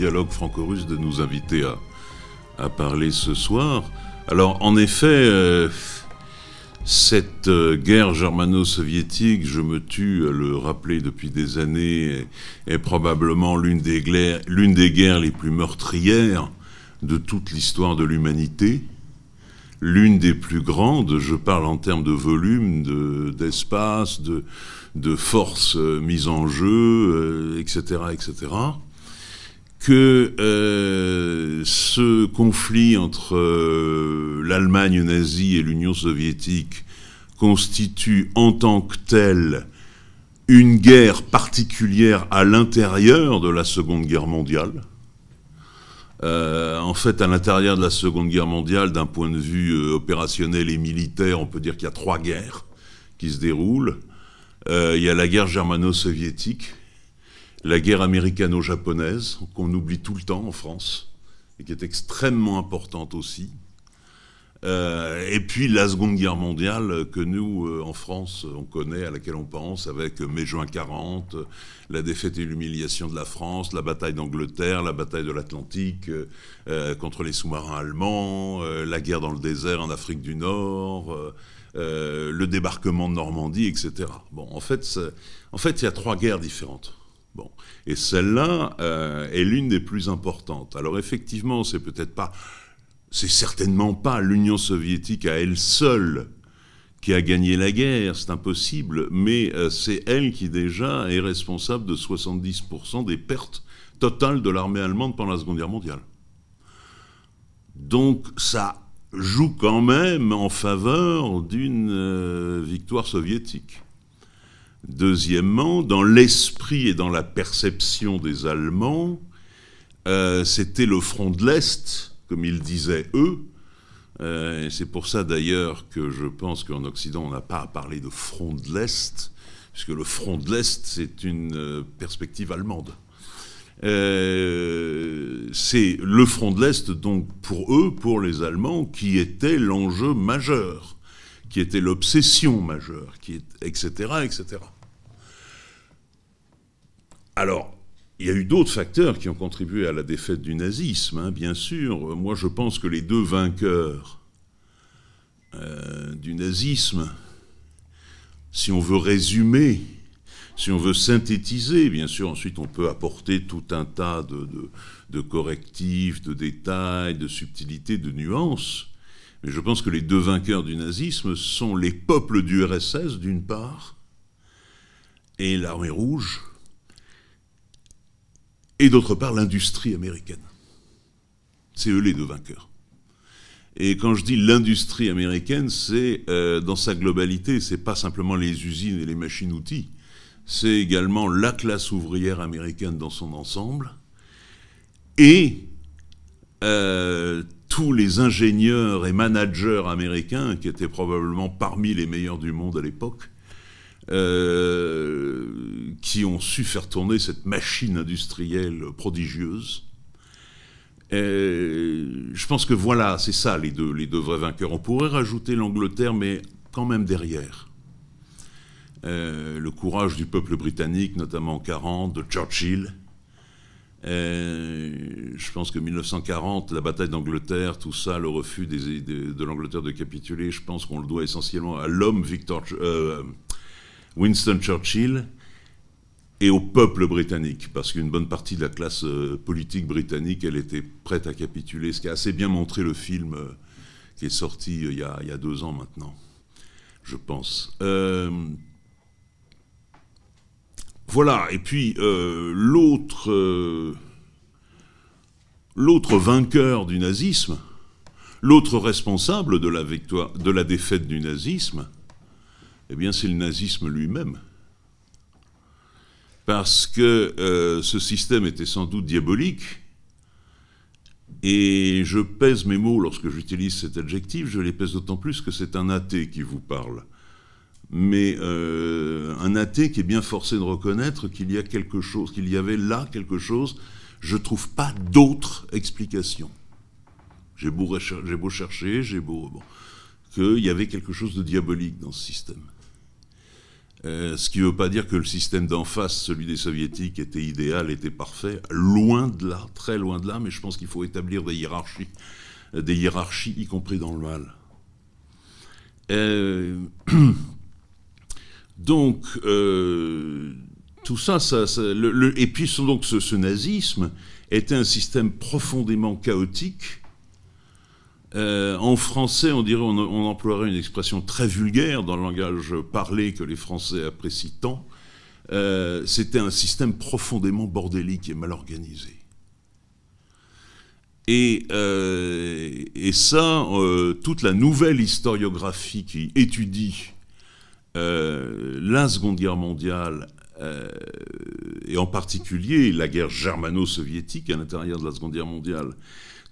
dialogue franco-russe de nous inviter à, parler ce soir. Alors, en effet, euh, cette euh, guerre germano-soviétique, je me tue à le rappeler depuis des années, est, probablement l'une des, guerres les plus meurtrières de toute l'histoire de l'humanité l'une des plus grandes, je parle en termes de volume, d'espace, de, de, force euh, mise en jeu, etc., etc., que euh, ce conflit entre euh, l'Allemagne nazie et l'Union soviétique constitue en tant que tel une guerre particulière à l'intérieur de la Seconde Guerre mondiale, euh, en fait, à l'intérieur de la Seconde Guerre mondiale, d'un point de vue euh, opérationnel et militaire, on peut dire qu'il y a trois guerres qui se déroulent. Euh, il y a la guerre germano-soviétique, la guerre américano-japonaise, qu'on oublie tout le temps en France, et qui est extrêmement importante aussi. Euh, et puis la Seconde Guerre mondiale que nous, euh, en France, on connaît, à laquelle on pense, avec mai-juin 40, la défaite et l'humiliation de la France, la bataille d'Angleterre, la bataille de l'Atlantique euh, contre les sous-marins allemands, la guerre dans le désert en Afrique du Nord, le débarquement de Normandie, etc. Bon, en fait, en fait, il y a trois guerres différentes. Bon, et celle-là est l'une des plus importantes. Alors effectivement, c'est peut-être pas c'est certainement pas l'Union soviétique à elle seule qui a gagné la guerre, c'est impossible, mais euh, c'est elle qui déjà est responsable de 70% des pertes totales de l'armée allemande pendant la Seconde Guerre mondiale. Donc ça joue quand même en faveur d'une euh, victoire soviétique. Deuxièmement, dans l'esprit et dans la perception des Allemands, euh, c'était le front de l'Est comme ils disaient eux. Euh, c'est pour ça d'ailleurs que je pense qu'en Occident, on n'a pas à parler de front de l'Est, puisque le front de l'Est, c'est une euh, perspective allemande. C'est le front de l'Est, donc pour eux, pour les Allemands, qui était l'enjeu majeur, qui était l'obsession majeure, qui etc., etc. Alors, il y a eu d'autres facteurs qui ont contribué à la défaite du nazisme, hein, bien sûr. Moi, je pense que les deux vainqueurs euh, du nazisme, si on veut résumer, si on veut synthétiser, bien sûr, ensuite on peut apporter tout un tas de correctifs, de détails, de subtilités, de nuances. Mais je pense que les deux vainqueurs du nazisme sont les peuples du RSS, d'une part, et l'armée rouge, et d'autre part l'industrie américaine. C'est eux les deux vainqueurs. Et quand je dis l'industrie américaine, c'est euh, dans sa globalité, c'est pas simplement les usines et les machines-outils, c'est également la classe ouvrière américaine dans son ensemble et euh, tous les ingénieurs et managers américains qui étaient probablement parmi les meilleurs du monde à l'époque euh, qui ont su faire tourner cette machine industrielle prodigieuse. je pense que voilà, c'est ça les deux, vrais vainqueurs. On pourrait rajouter l'Angleterre, mais quand même derrière. Euh, le courage du peuple britannique, notamment en 40, de Churchill. Euh, je pense que 1940, la bataille d'Angleterre, tout ça, le refus de l'Angleterre de capituler, je pense qu'on le doit essentiellement à l'homme euh, Winston Churchill et au peuple britannique, parce qu'une bonne partie de la classe euh, politique britannique, elle était prête à capituler, ce qui a assez bien montré le film qui est sorti il, y a, deux ans maintenant, je pense. Voilà, et puis l'autre l'autre vainqueur du nazisme, l'autre responsable de la, victoire, de la défaite du nazisme, eh bien c'est le nazisme lui-même. Parce que euh, ce système était sans doute diabolique, et je pèse mes mots lorsque j'utilise cet adjectif, je les pèse d'autant plus que c'est un athée qui vous parle. Mais euh, un athée qui est bien forcé de reconnaître qu'il y a quelque chose, qu'il y avait là quelque chose, je ne trouve pas d'autre explication. J'ai beau, chercher, j'ai beau... Bon, qu'il y avait quelque chose de diabolique dans ce système. ce qui ne veut pas dire que le système d'en face, celui des soviétiques, était idéal, était parfait. Loin de là, très loin de là, mais je pense qu'il faut établir des hiérarchies, des hiérarchies, y compris dans le mal. donc, tout ça, ça, et puis donc ce, nazisme était un système profondément chaotique. Euh, en français, on dirait, on, emploierait une expression très vulgaire dans le langage parlé que les Français apprécient tant. Euh, c'était un système profondément bordélique et mal organisé. Et, euh, et ça, toute la nouvelle historiographie qui étudie la Seconde Guerre mondiale euh, et en particulier la guerre germano-soviétique à l'intérieur de la Seconde Guerre mondiale,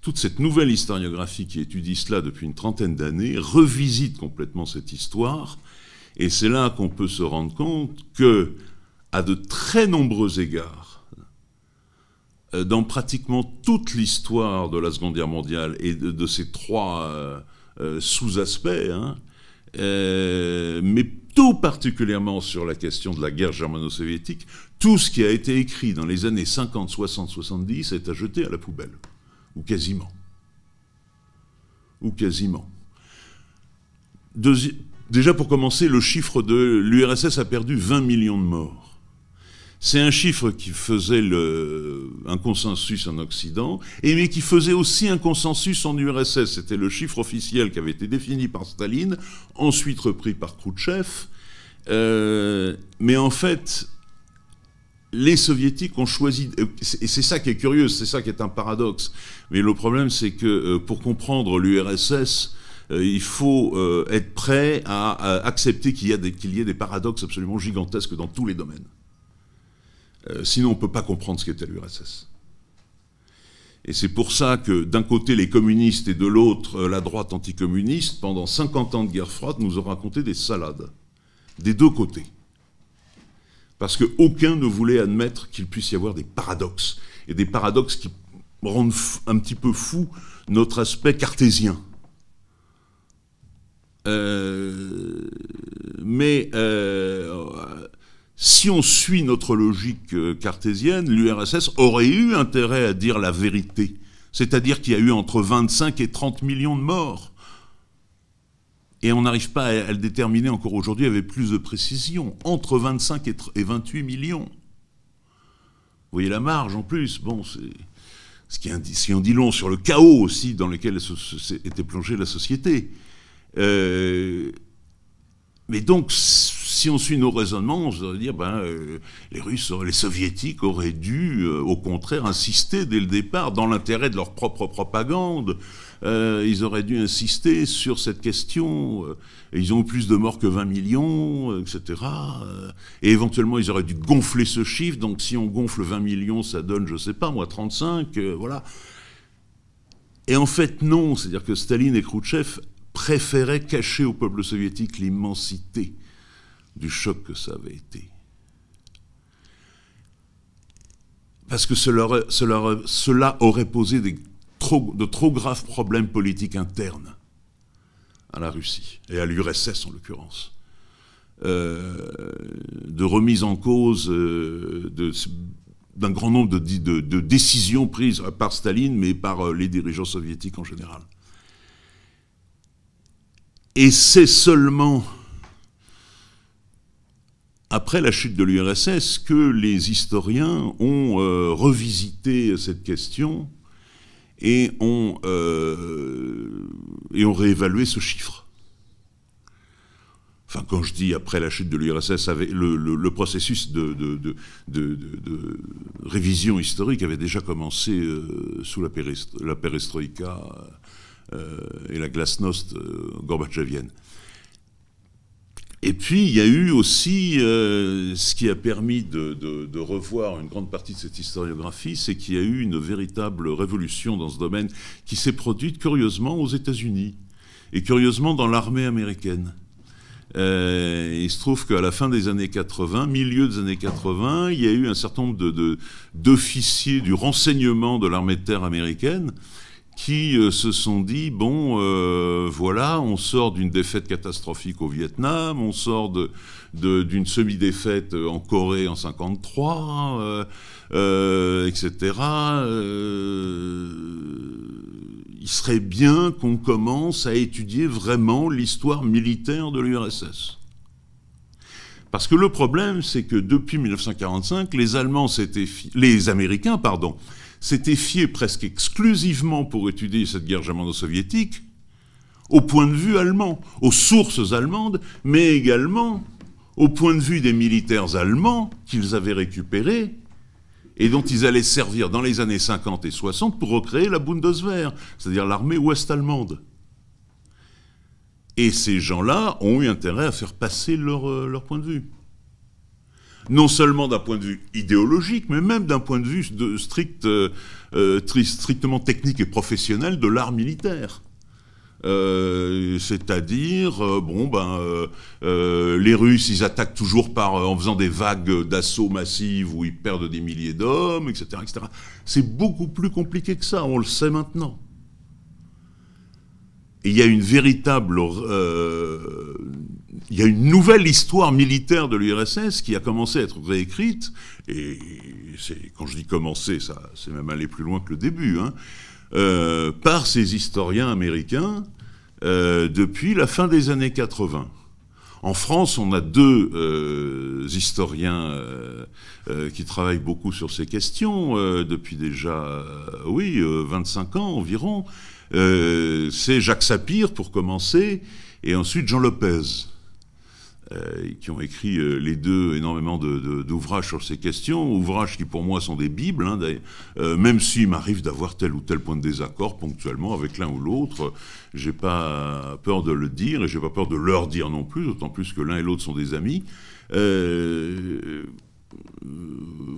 toute cette nouvelle historiographie qui étudie cela depuis une trentaine d'années revisite complètement cette histoire, et c'est là qu'on peut se rendre compte que, à de très nombreux égards, euh, dans pratiquement toute l'histoire de la Seconde Guerre mondiale et de, ces trois euh, sous-aspects, hein, mais tout particulièrement sur la question de la guerre germano-soviétique, tout ce qui a été écrit dans les années 50, 60, 70 est à jeter à la poubelle. Ou quasiment. Ou quasiment. déjà pour commencer, le chiffre de l'URSS a perdu 20 millions de morts. C'est un chiffre qui faisait le, un consensus en Occident, et mais qui faisait aussi un consensus en URSS. C'était le chiffre officiel qui avait été défini par Staline, ensuite repris par Khrouchtchev. Euh, mais en fait, les soviétiques ont choisi, et c'est ça qui est curieux, c'est ça qui est un paradoxe. Mais le problème, c'est que euh, pour comprendre l'URSS, euh, il faut être prêt à, accepter qu'il y, y, ait des paradoxes absolument gigantesques dans tous les domaines. Euh, sinon, on ne peut pas comprendre ce qu'était l'URSS. Et c'est pour ça que d'un côté les communistes et de l'autre euh, la droite anticommuniste, pendant 50 ans de guerre froide, nous ont raconté des salades. Des deux côtés. Parce qu'aucun ne voulait admettre qu'il puisse y avoir des paradoxes. Et des paradoxes qui rendent un petit peu fou notre aspect cartésien. Euh, mais si on suit notre logique euh, cartésienne, l'URSS aurait eu intérêt à dire la vérité. C'est-à-dire qu'il y a eu entre 25 et 30 millions de morts. Et on n'arrive pas à, le déterminer encore aujourd'hui avec plus de précision. Entre 25 et 28 millions. Vous voyez la marge en plus. Bon, c'est ce qui, si on dit long sur le chaos aussi dans lequel était plongée la société. Euh, mais donc, si on suit nos raisonnements, on se dire, ben, euh, les Russes, les Soviétiques auraient dû, euh, au contraire, insister dès le départ, dans l'intérêt de leur propre propagande, euh, ils auraient dû insister sur cette question. ils ont plus de morts que 20 millions, etc. et éventuellement, ils auraient dû gonfler ce chiffre. Donc, si on gonfle 20 millions, ça donne, je sais pas, moi, 35, voilà. Et en fait, non. C'est-à-dire que Staline et Khrouchtchev préférait cacher au peuple soviétique l'immensité du choc que ça avait été. Parce que cela, aurait posé de trop graves problèmes politiques internes à la Russie, et à l'URSS en l'occurrence. Euh, de remise en cause euh, d'un grand nombre de, de, décisions prises par Staline, mais par euh, les dirigeants soviétiques en général. Et c'est seulement après la chute de l'URSS que les historiens ont euh, revisité cette question et ont, euh, et ont réévalué ce chiffre. Enfin, quand je dis après la chute de l'URSS, le, processus de, révision historique avait déjà commencé euh, sous la, perestroïka et la glasnost gorbatchevienne. Et puis, il y a eu aussi euh, ce qui a permis de, revoir une grande partie de cette historiographie, c'est qu'il y a eu une véritable révolution dans ce domaine qui s'est produite curieusement aux États-Unis et curieusement dans l'armée américaine. il se trouve qu'à la fin des années 80, milieu des années 80, il y a eu un certain nombre d'officiers du renseignement de l'armée de terre américaine qui euh, se sont dit bon, euh, voilà, on sort d'une défaite catastrophique au Vietnam, on sort d'une semi-défaite en Corée en 53, etc. il serait bien qu'on commence à étudier vraiment l'histoire militaire de l'URSS. Parce que le problème, c'est que depuis 1945, les Allemands les Américains, pardon, s'étaient fiés presque exclusivement pour étudier cette guerre germano-soviétique au point de vue allemand, aux sources allemandes, mais également au point de vue des militaires allemands qu'ils avaient récupérés et dont ils allaient servir dans les années 50 et 60 pour recréer la Bundeswehr, c'est-à-dire l'armée ouest-allemande. Et ces gens-là ont eu intérêt à faire passer leur, euh, leur point de vue. Non seulement d'un point de vue idéologique, mais même d'un point de vue strict, euh, euh, strictement technique et professionnel de l'art militaire. c'est-à-dire, bon, ben, les Russes, ils attaquent toujours par, en faisant des vagues d'assaut massives où ils perdent des milliers d'hommes, etc., etc. C'est beaucoup plus compliqué que ça, on le sait maintenant il y a une véritable, euh, il y a une nouvelle histoire militaire de l'URSS qui a commencé à être réécrite, et quand je dis commencer, ça, c'est même aller plus loin que le début, hein, euh, par ces historiens américains euh, depuis la fin des années 80. En France, on a deux historiens qui travaillent beaucoup sur ces questions depuis déjà, oui, 25 ans environ. Euh, c'est Jacques Sapir pour commencer, et ensuite Jean Lopez, euh, qui ont écrit euh, les deux énormément d'ouvrages sur ces questions, ouvrages qui pour moi sont des bibles, hein, même s'il m'arrive d'avoir tel ou tel point de désaccord ponctuellement avec l'un ou l'autre, j'ai pas peur de le dire et j'ai pas peur de leur dire non plus, d'autant plus que l'un et l'autre sont des amis.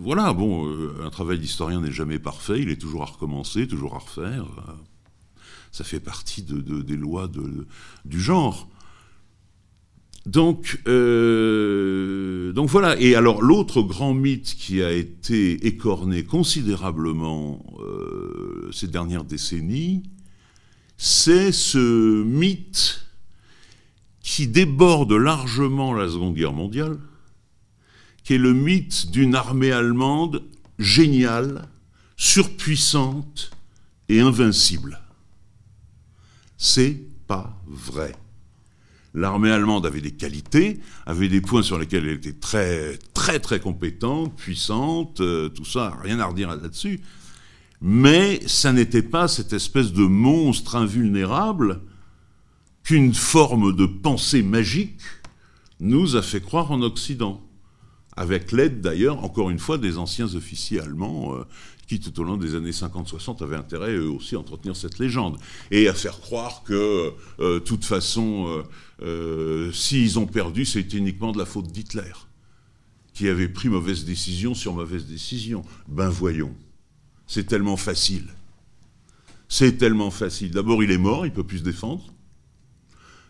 voilà, bon, un travail d'historien n'est jamais parfait, il est toujours à recommencer, toujours à refaire ça fait partie des lois du genre. Donc, euh, donc voilà. Et alors l'autre grand mythe qui a été écorné considérablement euh, ces dernières décennies, c'est ce mythe qui déborde largement la Seconde Guerre mondiale, qui est le mythe d'une armée allemande géniale, surpuissante et invincible. C'est pas vrai. L'armée allemande avait des qualités, avait des points sur lesquels elle était très, très, très compétente, puissante, euh, tout ça, rien à redire là-dessus. Mais ça n'était pas cette espèce de monstre invulnérable qu'une forme de pensée magique nous a fait croire en Occident avec l'aide d'ailleurs, encore une fois, des anciens officiers allemands euh, qui, tout au long des années 50-60, avaient intérêt eux aussi à entretenir cette légende et à faire croire que, euh, de toute façon, euh, euh, s'ils ont perdu, c'était uniquement de la faute d'Hitler, qui avait pris mauvaise décision sur mauvaise décision. Ben voyons, c'est tellement facile. C'est tellement facile. D'abord, il est mort, il ne peut plus se défendre.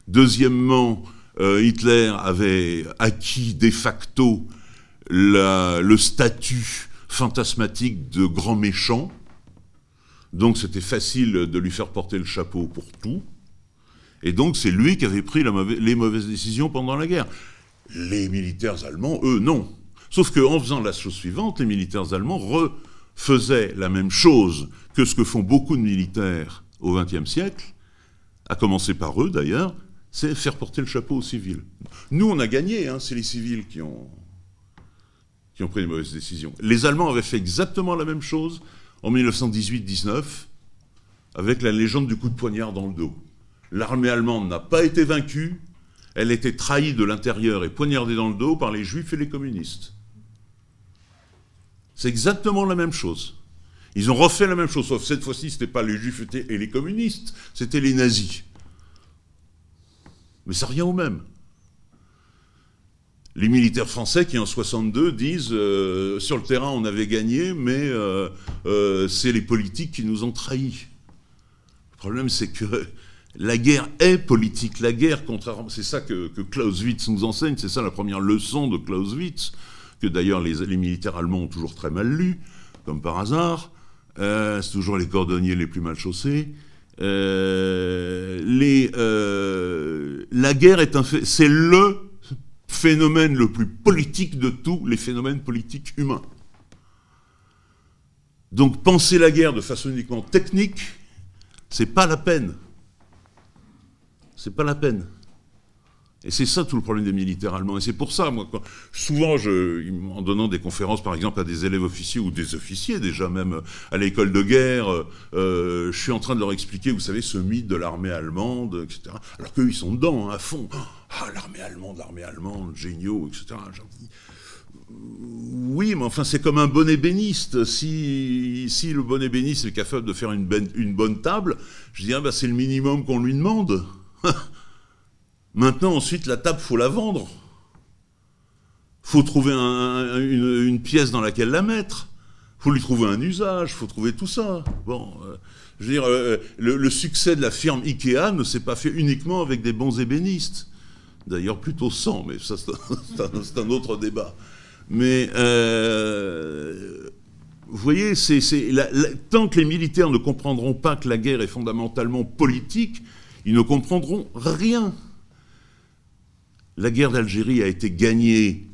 Deuxièmement, Hitler avait acquis de facto le statut fantasmatique de grand méchant. Donc c'était facile de lui faire porter le chapeau pour tout. Et donc c'est lui qui avait pris les mauvaises décisions pendant la guerre. Les militaires allemands, eux, non. Sauf qu'en faisant la chose suivante, les militaires allemands refaisaient la même chose que ce que font beaucoup de militaires au XXe siècle, à commencer par eux d'ailleurs, c'est faire porter le chapeau aux civils. Nous, on a gagné, hein, c'est les civils qui ont, qui ont pris des mauvaises décisions. Les Allemands avaient fait exactement la même chose en 1918-19 avec la légende du coup de poignard dans le dos. L'armée allemande n'a pas été vaincue, elle était trahie de l'intérieur et poignardée dans le dos par les juifs et les communistes. C'est exactement la même chose. Ils ont refait la même chose, sauf cette fois-ci, ce n'était pas les juifs et les communistes, c'était les nazis. Mais ça revient au même les militaires français qui en 62 disent euh, sur le terrain on avait gagné, mais euh, euh, c'est les politiques qui nous ont trahis. Le problème c'est que la guerre est politique. La guerre, contrairement, c'est ça que, Clausewitz nous enseigne, c'est ça la première leçon de Clausewitz, que d'ailleurs les, militaires allemands ont toujours très mal lu, comme par hasard. Euh, c'est toujours les cordonniers les plus mal chaussés. Euh, les, euh, la guerre est un fait, c'est le phénomène le plus politique de tous les phénomènes politiques humains. Donc penser la guerre de façon uniquement technique, c'est pas la peine. C'est pas la peine. Et c'est ça tout le problème des militaires allemands. Et c'est pour ça, moi, souvent, je, en donnant des conférences, par exemple, à des élèves officiers ou des officiers, déjà même à l'école de guerre, euh, je suis en train de leur expliquer, vous savez, ce mythe de l'armée allemande, etc. Alors qu'eux, ils sont dedans, hein, à fond. Ah, l'armée allemande, l'armée allemande, géniaux, etc. oui, mais enfin, c'est comme un bon ébéniste. Si, si le bon ébéniste est capable de faire une, ben, bonne table, je dis, ah, c'est le minimum qu'on lui demande. Maintenant, ensuite, la table, faut la vendre. faut trouver une, pièce dans laquelle la mettre. faut lui trouver un usage. faut trouver tout ça. Bon, euh, je veux dire, euh, le, succès de la firme Ikea ne s'est pas fait uniquement avec des bons ébénistes. D'ailleurs, plutôt sans, mais ça, c'est un, autre débat. Mais euh, vous voyez, tant que les militaires ne comprendront pas que la guerre est fondamentalement politique, ils ne comprendront rien. La guerre d'Algérie a été gagnée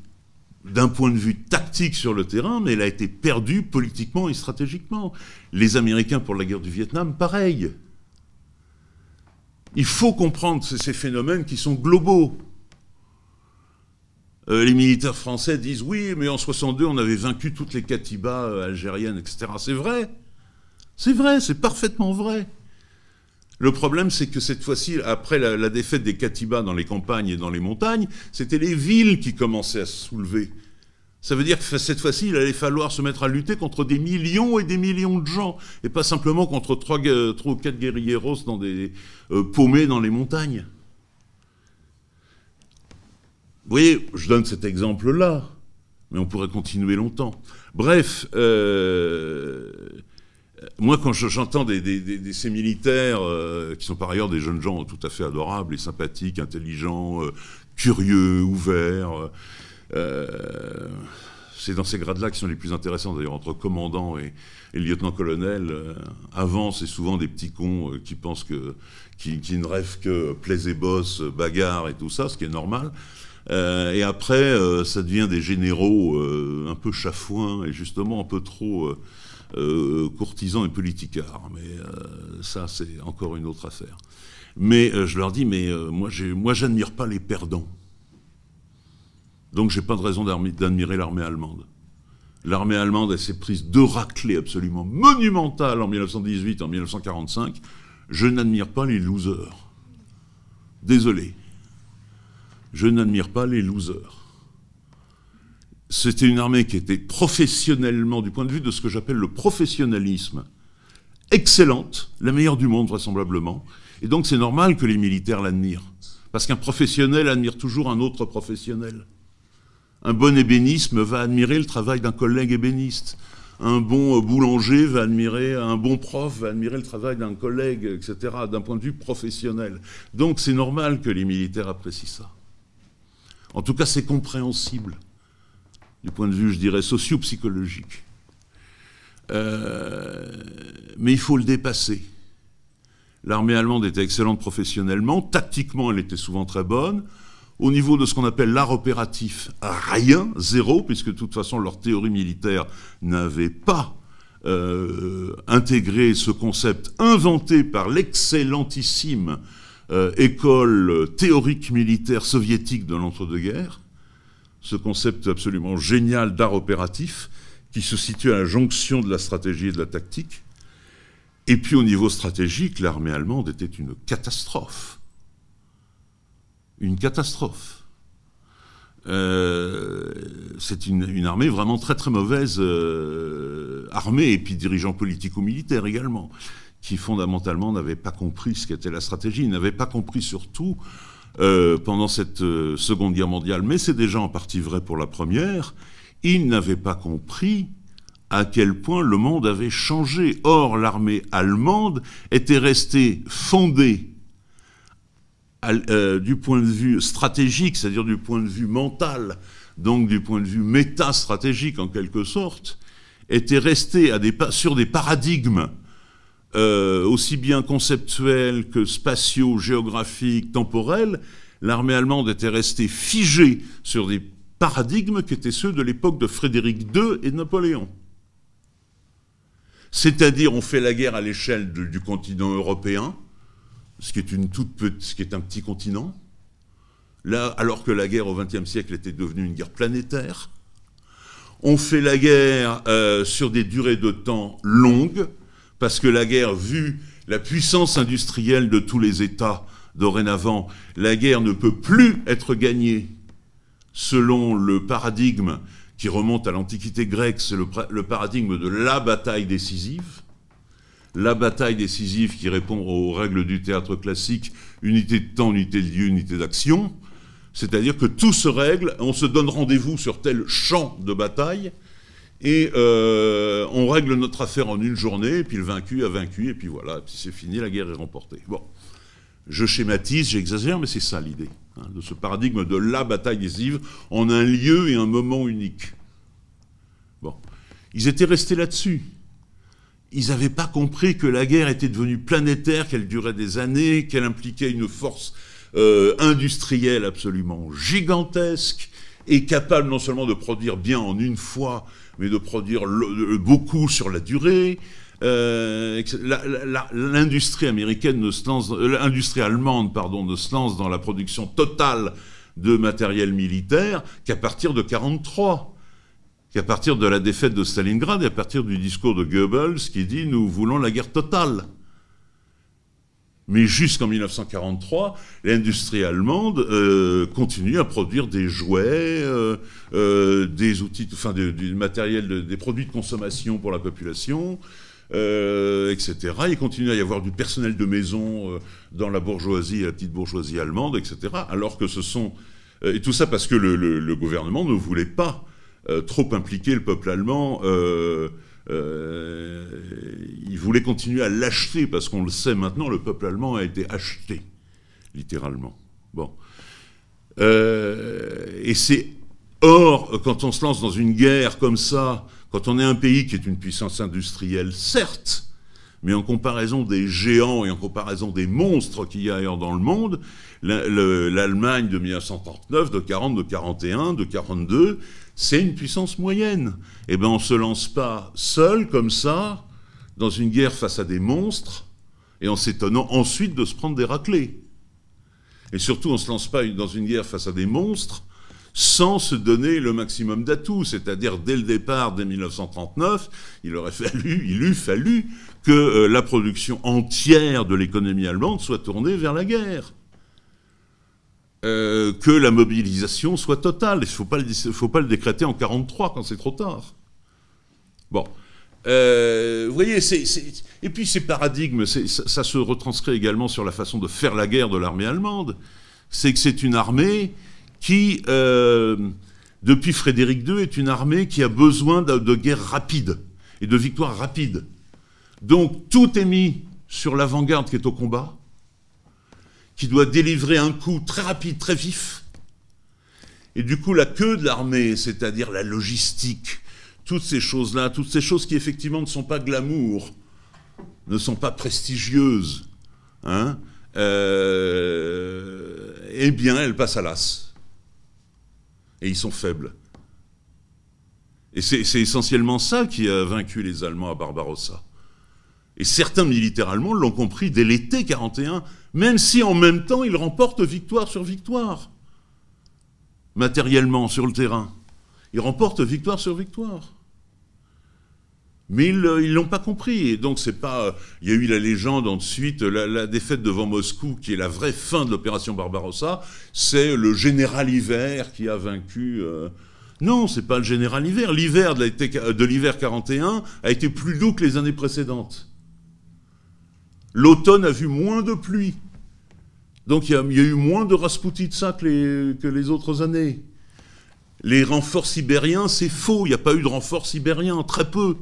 d'un point de vue tactique sur le terrain, mais elle a été perdue politiquement et stratégiquement. Les Américains pour la guerre du Vietnam, pareil. Il faut comprendre ces phénomènes qui sont globaux. Euh, les militaires français disent oui, mais en 62, on avait vaincu toutes les Katibas euh, algériennes, etc. C'est vrai. C'est vrai, c'est parfaitement vrai. Le problème, c'est que cette fois-ci, après la, défaite des Katibas dans les campagnes et dans les montagnes, c'était les villes qui commençaient à se soulever. Ça veut dire que cette fois-ci, il allait falloir se mettre à lutter contre des millions et des millions de gens, et pas simplement contre trois, ou quatre guerrilleros dans des euh, paumés dans les montagnes. Vous voyez, je donne cet exemple-là, mais on pourrait continuer longtemps. Bref, euh, moi, quand j'entends des, ces militaires, euh, qui sont par ailleurs des jeunes gens tout à fait adorables et sympathiques, intelligents, euh, curieux, ouverts, euh, c'est dans ces grades-là qui sont les plus intéressants, d'ailleurs, entre commandant et, lieutenant-colonel. avant, c'est souvent des petits cons qui pensent que, qui, qui, ne rêvent que plaisir et boss, bagarre et tout ça, ce qui est normal. et après, ça devient des généraux un peu chafouins et justement un peu trop euh, courtisans et politicards. Mais euh, ça, c'est encore une autre affaire. Mais euh, je leur dis, mais moi, j'admire pas les perdants. Donc, j'ai pas de raison d'admirer l'armée allemande. L'armée allemande, elle s'est prise deux raclées absolument monumentales en 1918, en 1945. Je n'admire pas les losers. Désolé. Je n'admire pas les losers c'était une armée qui était professionnellement, du point de vue de ce que j'appelle le professionnalisme, excellente, la meilleure du monde vraisemblablement. Et donc c'est normal que les militaires l'admirent. Parce qu'un professionnel admire toujours un autre professionnel. Un bon ébénisme va admirer le travail d'un collègue ébéniste. Un bon boulanger va admirer, un bon prof va admirer le travail d'un collègue, etc., d'un point de vue professionnel. Donc c'est normal que les militaires apprécient ça. En tout cas, c'est compréhensible du point de vue, je dirais, socio-psychologique. Euh, mais il faut le dépasser. L'armée allemande était excellente professionnellement, tactiquement elle était souvent très bonne. Au niveau de ce qu'on appelle l'art opératif, rien, zéro, puisque de toute façon leur théorie militaire n'avait pas euh, intégré ce concept inventé par l'excellentissime euh, école théorique militaire soviétique de l'entre-deux-guerres ce concept absolument génial d'art opératif qui se situe à la jonction de la stratégie et de la tactique. Et puis au niveau stratégique, l'armée allemande était une catastrophe. Une catastrophe. Euh, c'est une, armée vraiment très très mauvaise, euh, armée et puis dirigeants politiques ou militaires également, qui fondamentalement n'avaient pas compris ce qu'était la stratégie, n'avaient pas compris surtout euh, pendant cette euh, Seconde Guerre mondiale, mais c'est déjà en partie vrai pour la première, ils n'avaient pas compris à quel point le monde avait changé. Or, l'armée allemande était restée fondée euh, du point de vue stratégique, c'est-à-dire du point de vue mental, donc du point de vue méta-stratégique en quelque sorte, était restée sur des paradigmes euh, aussi bien conceptuels que spatiaux, géographiques, temporels, l'armée allemande était restée figée sur des paradigmes qui étaient ceux de l'époque de Frédéric II et de Napoléon. C'est-à-dire, on fait la guerre à l'échelle du continent européen, ce qui est, une toute ce qui est un petit continent, là, alors que la guerre au XXe siècle était devenue une guerre planétaire. On fait la guerre euh, sur des durées de temps longues, parce que la guerre, vu la puissance industrielle de tous les États dorénavant, la guerre ne peut plus être gagnée selon le paradigme qui remonte à l'Antiquité grecque, c'est le, paradigme de la bataille décisive. La bataille décisive qui répond aux règles du théâtre classique, unité de temps, unité de lieu, unité d'action. C'est-à-dire que tout se règle, on se donne rendez-vous sur tel champ de bataille, et euh, on règle notre affaire en une journée, et puis le vaincu a vaincu, et puis voilà, puis c'est fini, la guerre est remportée. Bon, je schématise, j'exagère, mais c'est ça l'idée. Hein, de ce paradigme de la bataille décisive en un lieu et un moment unique. Bon. Ils étaient restés là-dessus. Ils n'avaient pas compris que la guerre était devenue planétaire, qu'elle durait des années, qu'elle impliquait une force euh, industrielle absolument gigantesque et capable non seulement de produire bien en une fois, mais de produire beaucoup sur la durée, euh, l'industrie américaine euh, l'industrie allemande, pardon, ne se lance dans la production totale de matériel militaire qu'à partir de 43 qu'à partir de la défaite de Stalingrad et à partir du discours de Goebbels qui dit nous voulons la guerre totale. Mais jusqu'en 1943, l'industrie allemande euh, continue à produire des jouets, des outils, enfin du matériel, des produits de consommation pour la population, euh, etc. Il continue à y avoir du personnel de maison euh, dans la bourgeoisie, la petite bourgeoisie allemande, etc. Alors que ce sont... Euh, et tout ça parce que le, gouvernement ne voulait pas trop impliquer le peuple allemand. Il voulait continuer à l'acheter, parce qu'on le sait maintenant, le peuple allemand a été acheté, littéralement. Bon. et c'est... Or, quand on se lance dans une guerre comme ça, quand on est un pays qui est une puissance industrielle, certes, mais en comparaison des géants et en comparaison des monstres qu'il y a ailleurs dans le monde, l'Allemagne de 1939, de 40, de 41, de 42, c'est une puissance moyenne. Eh bien, on ne se lance pas seul, comme ça, dans une guerre face à des monstres, et en s'étonnant ensuite de se prendre des raclés. Et surtout, on ne se lance pas dans une guerre face à des monstres sans se donner le maximum d'atouts. C'est-à-dire, dès le départ, dès 1939, il aurait fallu, il eût fallu que euh, la production entière de l'économie allemande soit tournée vers la guerre. Euh, que la mobilisation soit totale. Il ne faut, pas le, décréter en 1943 quand c'est trop tard. Bon. Euh, vous voyez, et puis ces paradigmes, ça, ça, se retranscrit également sur la façon de faire la guerre de l'armée allemande. C'est que c'est une armée qui, euh, depuis Frédéric II, est une armée qui a besoin de, de guerres rapides et de victoires rapides. Donc tout est mis sur l'avant-garde qui est au combat, qui doit délivrer un coup très rapide, très vif. Et du coup, la queue de l'armée, c'est-à-dire la logistique, toutes ces choses-là, toutes ces choses qui effectivement ne sont pas glamour, ne sont pas prestigieuses, hein, euh, eh bien, elles passent à l'as et ils sont faibles. Et c'est essentiellement ça qui a vaincu les Allemands à Barbarossa. Et certains militaires allemands l'ont compris dès l'été 41, même si en même temps ils remportent victoire sur victoire, matériellement sur le terrain. Ils remportent victoire sur victoire. Mais ils ne l'ont pas compris. Et donc, c'est pas. Il y a eu la légende ensuite, la, la, défaite devant Moscou, qui est la vraie fin de l'opération Barbarossa. C'est le général Hiver qui a vaincu. Euh... Non, c'est pas le général Hiver. L'hiver de l'hiver 41 a été plus doux que les années précédentes. L'automne a vu moins de pluie. Donc il y, a, eu moins de Rasputitsa que les, que les autres années. Les renforts sibériens, c'est faux. Il n'y a pas eu de renforts sibériens, très peu.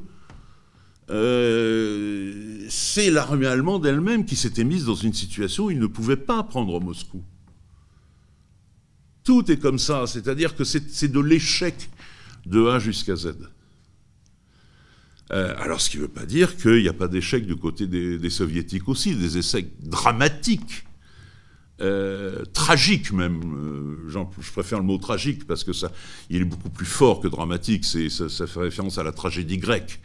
Euh, c'est l'armée allemande elle-même qui s'était mise dans une situation où il ne pouvait pas prendre Moscou. Tout est comme ça, c'est-à-dire que c'est de l'échec de A jusqu'à Z. Euh, alors, ce qui ne veut pas dire qu'il n'y a pas d'échecs du côté des, soviétiques aussi, des essais dramatiques, euh, tragiques même. Euh, je préfère le mot tragique parce que ça, il est beaucoup plus fort que dramatique. Ça, fait référence à la tragédie grecque.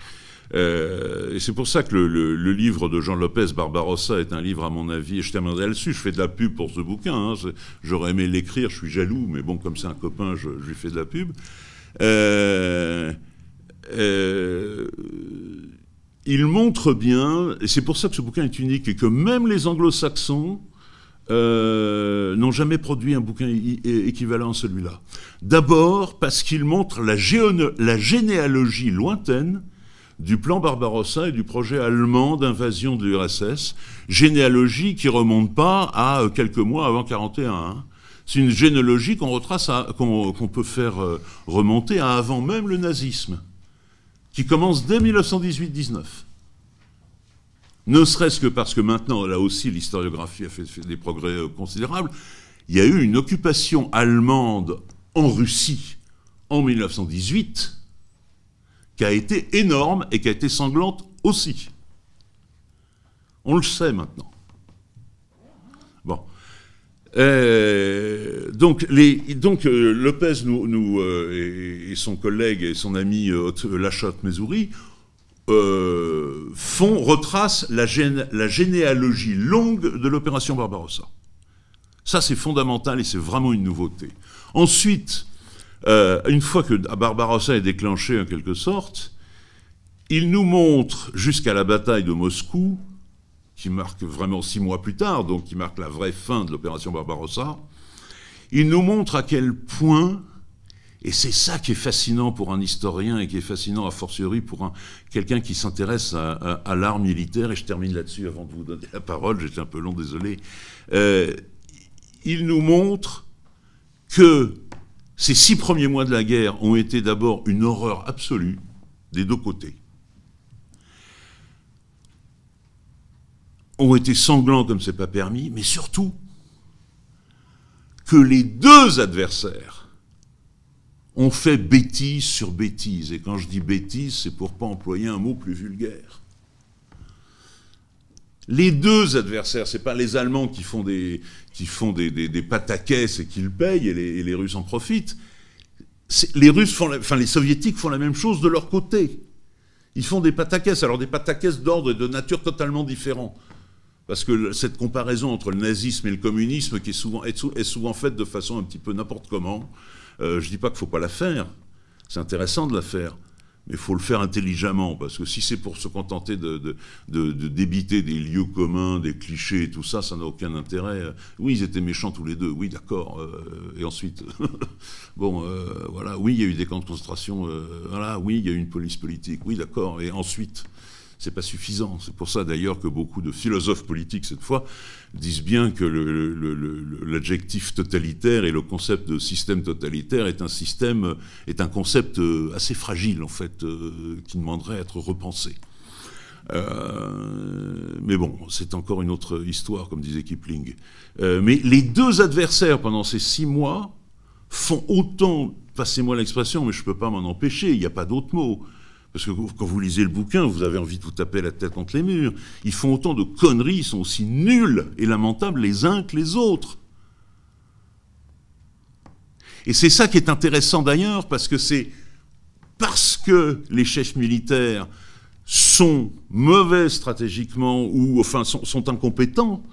Et c'est pour ça que le, livre de Jean Lopez, Barbarossa, est un livre, à mon avis, et je terminerai là-dessus, je fais de la pub pour ce bouquin, hein, j'aurais aimé l'écrire, je suis jaloux, mais bon, comme c'est un copain, je, lui fais de la pub. Euh, euh, il montre bien, et c'est pour ça que ce bouquin est unique, et que même les anglo-saxons n'ont jamais produit un bouquin équivalent à celui-là. D'abord parce qu'il montre la, la généalogie lointaine du plan Barbarossa et du projet allemand d'invasion de l'URSS, généalogie qui remonte pas à euh, quelques mois avant 41. Hein. C'est une généalogie qu'on retrace, qu'on peut faire euh, remonter à avant même le nazisme, qui commence dès 1918-19. Ne serait-ce que parce que maintenant, là aussi, l'historiographie a fait, des progrès euh, considérables. Il y a eu une occupation allemande en Russie en 1918 qui a été énorme et qui a été sanglante aussi. On le sait maintenant. Bon. Euh, donc, euh, Lopez nous, euh, et, son collègue et son ami Lachotte Messouri font, retracent la, généalogie longue de l'opération Barbarossa. Ça, c'est fondamental et c'est vraiment une nouveauté. Ensuite, euh, une fois que Barbarossa est déclenché en quelque sorte, il nous montre jusqu'à la bataille de Moscou, qui marque vraiment six mois plus tard, donc qui marque la vraie fin de l'opération Barbarossa, il nous montre à quel point, et c'est ça qui est fascinant pour un historien et qui est fascinant a fortiori pour quelqu'un qui s'intéresse à, l'art militaire, et je termine là-dessus avant de vous donner la parole, j'étais un peu long, désolé, euh, il nous montre que ces six premiers mois de la guerre ont été d'abord une horreur absolue des deux côtés. Ont été sanglants comme c'est pas permis, mais surtout que les deux adversaires ont fait bêtise sur bêtise. Et quand je dis bêtise, c'est pour pas employer un mot plus vulgaire. Les deux adversaires, c'est pas les Allemands qui font des, qui pataquès et qui le payent, et les, Russes en profitent. Les Russes font, enfin les Soviétiques font la même chose de leur côté. Ils font des pataquès, alors des pataquès d'ordre et de nature totalement différents. Parce que cette comparaison entre le nazisme et le communisme, qui est souvent, est souvent faite de façon un petit peu n'importe comment, euh, je ne dis pas qu'il ne faut pas la faire. C'est intéressant de la faire mais il faut le faire intelligemment, parce que si c'est pour se contenter de, débiter des lieux communs, des clichés et tout ça, ça n'a aucun intérêt. Oui, ils étaient méchants tous les deux, oui, d'accord. Euh, et ensuite, bon, euh, voilà, oui, il y a eu des camps de concentration, voilà, oui, il y a eu une police politique, oui, d'accord. Et ensuite, c'est pas suffisant. C'est pour ça d'ailleurs que beaucoup de philosophes politiques, cette fois, disent bien que l'adjectif totalitaire et le concept de système totalitaire est un système, est un concept euh, assez fragile, en fait, euh, qui demanderait à être repensé. Euh, mais bon, c'est encore une autre histoire, comme disait Kipling. mais les deux adversaires, pendant ces six mois, font autant, passez-moi l'expression, mais je ne peux pas m'en empêcher, il n'y a pas d'autre mot, parce que quand vous lisez le bouquin, vous avez envie de vous taper la tête contre les murs. Ils font autant de conneries, ils sont aussi nuls et lamentables les uns que les autres. Et c'est ça qui est intéressant d'ailleurs, parce que c'est parce que les chefs militaires sont mauvais stratégiquement ou enfin sont, incompétents,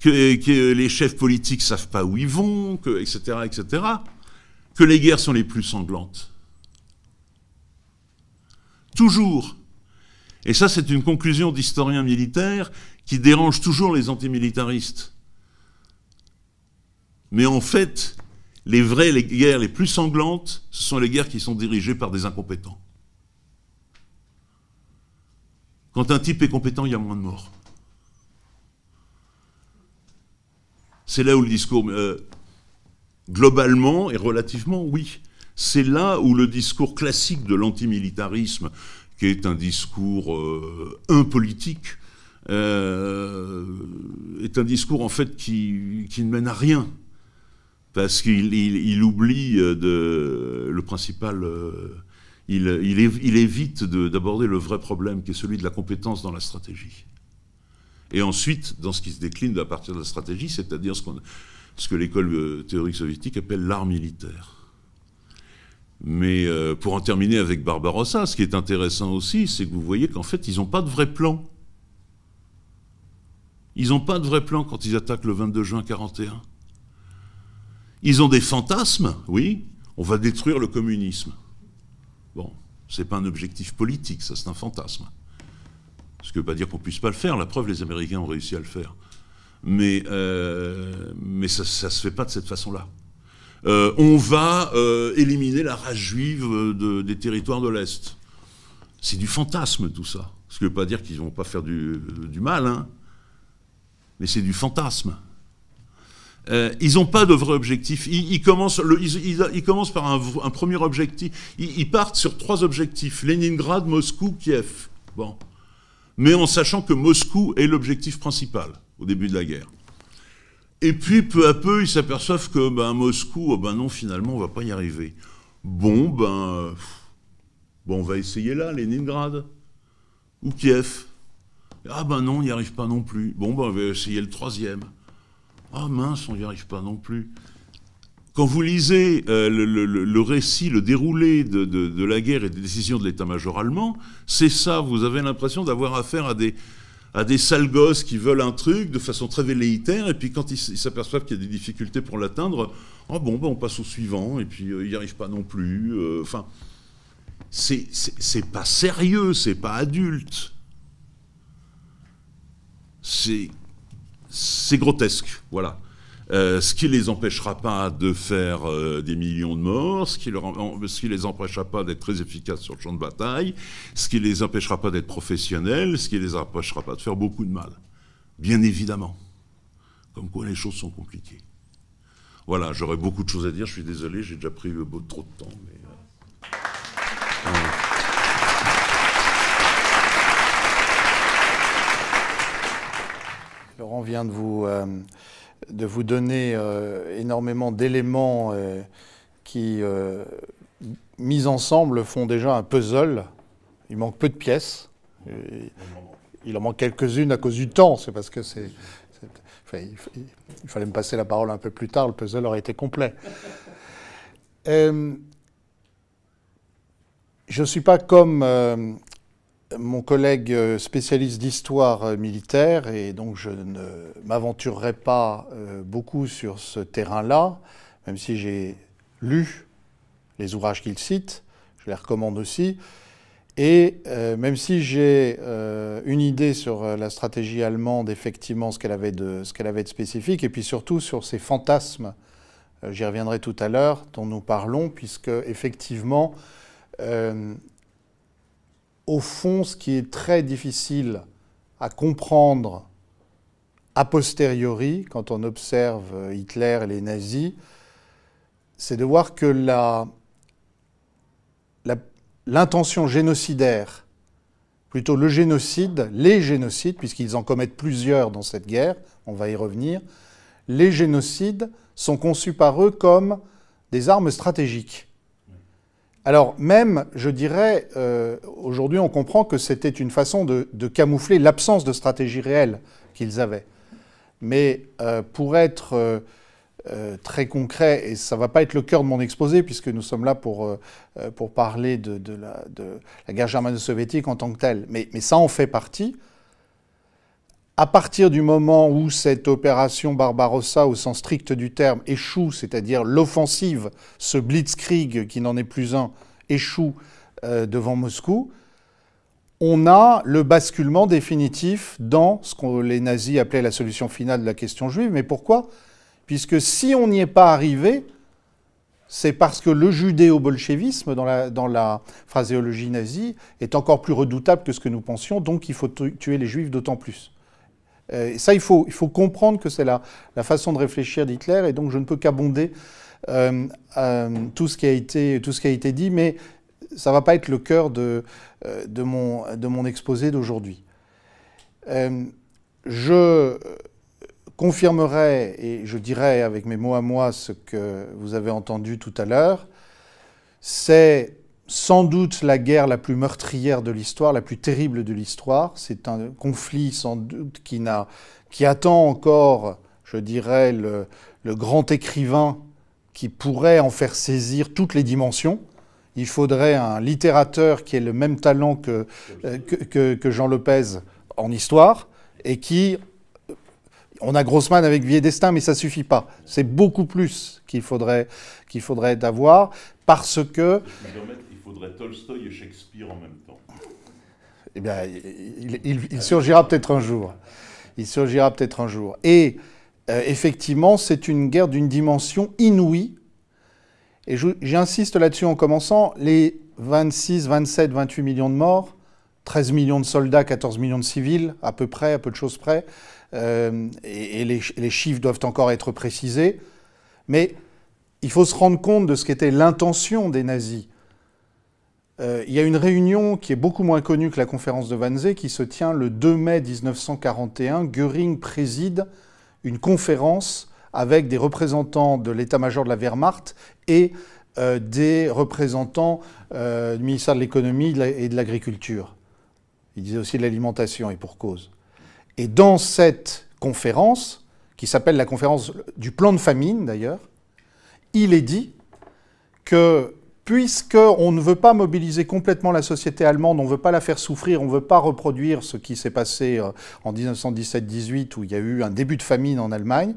que, les chefs politiques savent pas où ils vont, etc., etc., que les guerres sont les plus sanglantes. Toujours. Et ça, c'est une conclusion d'historien militaire qui dérange toujours les antimilitaristes. Mais en fait, les vraies guerres les plus sanglantes, ce sont les guerres qui sont dirigées par des incompétents. Quand un type est compétent, il y a moins de morts. C'est là où le discours, euh, globalement et relativement, oui c'est là où le discours classique de l'antimilitarisme, qui est un discours euh, impolitique, euh, est un discours en fait qui, ne mène à rien, parce qu'il oublie euh, le principal, il, évite d'aborder le vrai problème qui est celui de la compétence dans la stratégie. Et ensuite, dans ce qui se décline à partir de la stratégie, c'est-à-dire ce, ce, que l'école théorique soviétique appelle l'art militaire. Mais euh, pour en terminer avec Barbarossa, ce qui est intéressant aussi, c'est que vous voyez qu'en fait, ils n'ont pas de vrai plan. Ils n'ont pas de vrai plan quand ils attaquent le 22 juin 1941. Ils ont des fantasmes, oui, on va détruire le communisme. Bon, c'est pas un objectif politique, ça c'est un fantasme. Ce qui ne veut pas dire qu'on puisse pas le faire. La preuve, les Américains ont réussi à le faire. Mais, euh, mais ça ne se fait pas de cette façon-là. Euh, on va euh, éliminer la race juive des territoires de l'Est. C'est du fantasme tout ça. Ce qui ne veut pas dire qu'ils ne vont pas faire du, mal, hein. mais c'est du fantasme. ils n'ont pas de vrai objectif. Ils, commencent, par un, premier objectif. Ils, partent sur trois objectifs Leningrad, Moscou, Kiev. Bon mais en sachant que Moscou est l'objectif principal au début de la guerre. Et puis peu à peu, ils s'aperçoivent que ben, Moscou, oh, ben non, finalement, on va pas y arriver. Bon, ben, bon, on va essayer là, Leningrad ou Kiev. Ah ben non, on n'y arrive pas non plus. Bon, ben, on va essayer le troisième. Ah mince, on n'y arrive pas non plus. Quand vous lisez euh, le, récit, le déroulé de, la guerre et des décisions de l'état-major allemand, c'est ça, vous avez l'impression d'avoir affaire à des, à des sales gosses qui veulent un truc de façon très velléitaire, et puis quand ils s'aperçoivent qu'il y a des difficultés pour l'atteindre, oh bon, ben on passe au suivant, et puis euh, il n'y arrive pas non plus. Euh, enfin, c'est pas sérieux, c'est pas adulte. C'est grotesque, voilà. Euh, ce qui ne les empêchera pas de faire euh, des millions de morts, ce qui ne les empêchera pas d'être très efficaces sur le champ de bataille, ce qui ne les empêchera pas d'être professionnels, ce qui ne les empêchera pas de faire beaucoup de mal. Bien évidemment. Comme quoi les choses sont compliquées. Voilà, j'aurais beaucoup de choses à dire, je suis désolé, j'ai déjà pris trop de temps. Euh, Laurent vient de vous de vous donner euh, énormément d'éléments euh, qui, euh, mis ensemble, font déjà un puzzle. Il manque peu de pièces. il en manque quelques-unes à cause du temps. C'est parce que c'est. il, fallait me passer la parole un peu plus tard. Le puzzle aurait été complet. je ne suis pas comme mon collègue euh, spécialiste d'histoire euh, militaire, et donc je ne m'aventurerai pas euh, beaucoup sur ce terrain-là, même si j'ai lu les ouvrages qu'il cite, je les recommande aussi, et même si j'ai une idée sur la stratégie allemande, effectivement, ce qu'elle avait, avait de spécifique, et puis surtout sur ces fantasmes, j'y reviendrai tout à l'heure, dont nous parlons, puisque effectivement, au fond, ce qui est très difficile à comprendre a posteriori, quand on observe Hitler et les nazis, c'est de voir que l'intention génocidaire, plutôt le génocide, les génocides, puisqu'ils en commettent plusieurs dans cette guerre, on va y revenir, les génocides sont conçus par eux comme des armes stratégiques. Alors même, je dirais, euh, aujourd'hui on comprend que c'était une façon de, camoufler l'absence de stratégie réelle qu'ils avaient. Mais euh, pour être euh, très concret, et ça ne va pas être le cœur de mon exposé, puisque nous sommes là pour, parler de, la, de, la, guerre germano-soviétique en tant que telle, mais, mais ça en fait partie, à partir du moment où cette opération Barbarossa, au sens strict du terme, échoue, c'est-à-dire l'offensive, ce blitzkrieg qui n'en est plus un, échoue euh, devant Moscou, on a le basculement définitif dans ce que les nazis appelaient la solution finale de la question juive. Mais pourquoi? Puisque si on n'y est pas arrivé, c'est parce que le judéo-bolchevisme, dans la, dans la, phraséologie nazie, est encore plus redoutable que ce que nous pensions, donc il faut tuer les juifs d'autant plus. Euh, ça, il faut, comprendre que c'est la, façon de réfléchir d'Hitler, et donc je ne peux qu'abonder euh, euh, tout, ce qui a été, dit, mais ça ne va pas être le cœur de, de, mon, de mon exposé d'aujourd'hui. je confirmerai et je dirai avec mes mots à moi ce que vous avez entendu tout à l'heure, c'est sans doute la guerre la plus meurtrière de l'histoire, la plus terrible de l'histoire. C'est un conflit sans doute qui, qui attend encore, je dirais, le, grand écrivain qui pourrait en faire saisir toutes les dimensions. Il faudrait un littérateur qui ait le même talent que, que, que Jean Lopez en histoire et qui on a Grossman avec Vie Destin, mais ça suffit pas. C'est beaucoup plus qu'il faudrait, qu'il faudrait avoir, parce que... faudrait Tolstoï et Shakespeare en même temps. Eh bien, il, surgira peut-être un jour. Il surgira peut-être un jour. Et euh, effectivement, c'est une guerre d'une dimension inouïe. Et j'insiste là-dessus en commençant, les 26, 27, 28 millions de morts, 13 millions de soldats, 14 millions de civils, à peu près, à peu de choses près, euh, et, les, chiffres doivent encore être précisés. Mais il faut se rendre compte de ce qu'était l'intention des nazis. Euh, il y a une réunion qui est beaucoup moins connue que la conférence de Wannsee qui se tient le 2 mai 1941. Göring préside une conférence avec des représentants de l'état-major de la Wehrmacht et euh, des représentants du ministère de l'économie et de l'agriculture. Il disait aussi de l'alimentation et pour cause. Et dans cette conférence, qui s'appelle la conférence du plan de famine d'ailleurs, il est dit que puisqu'on ne veut pas mobiliser complètement la société allemande, on ne veut pas la faire souffrir, on ne veut pas reproduire ce qui s'est passé euh, en 1917-18 où il y a eu un début de famine en Allemagne,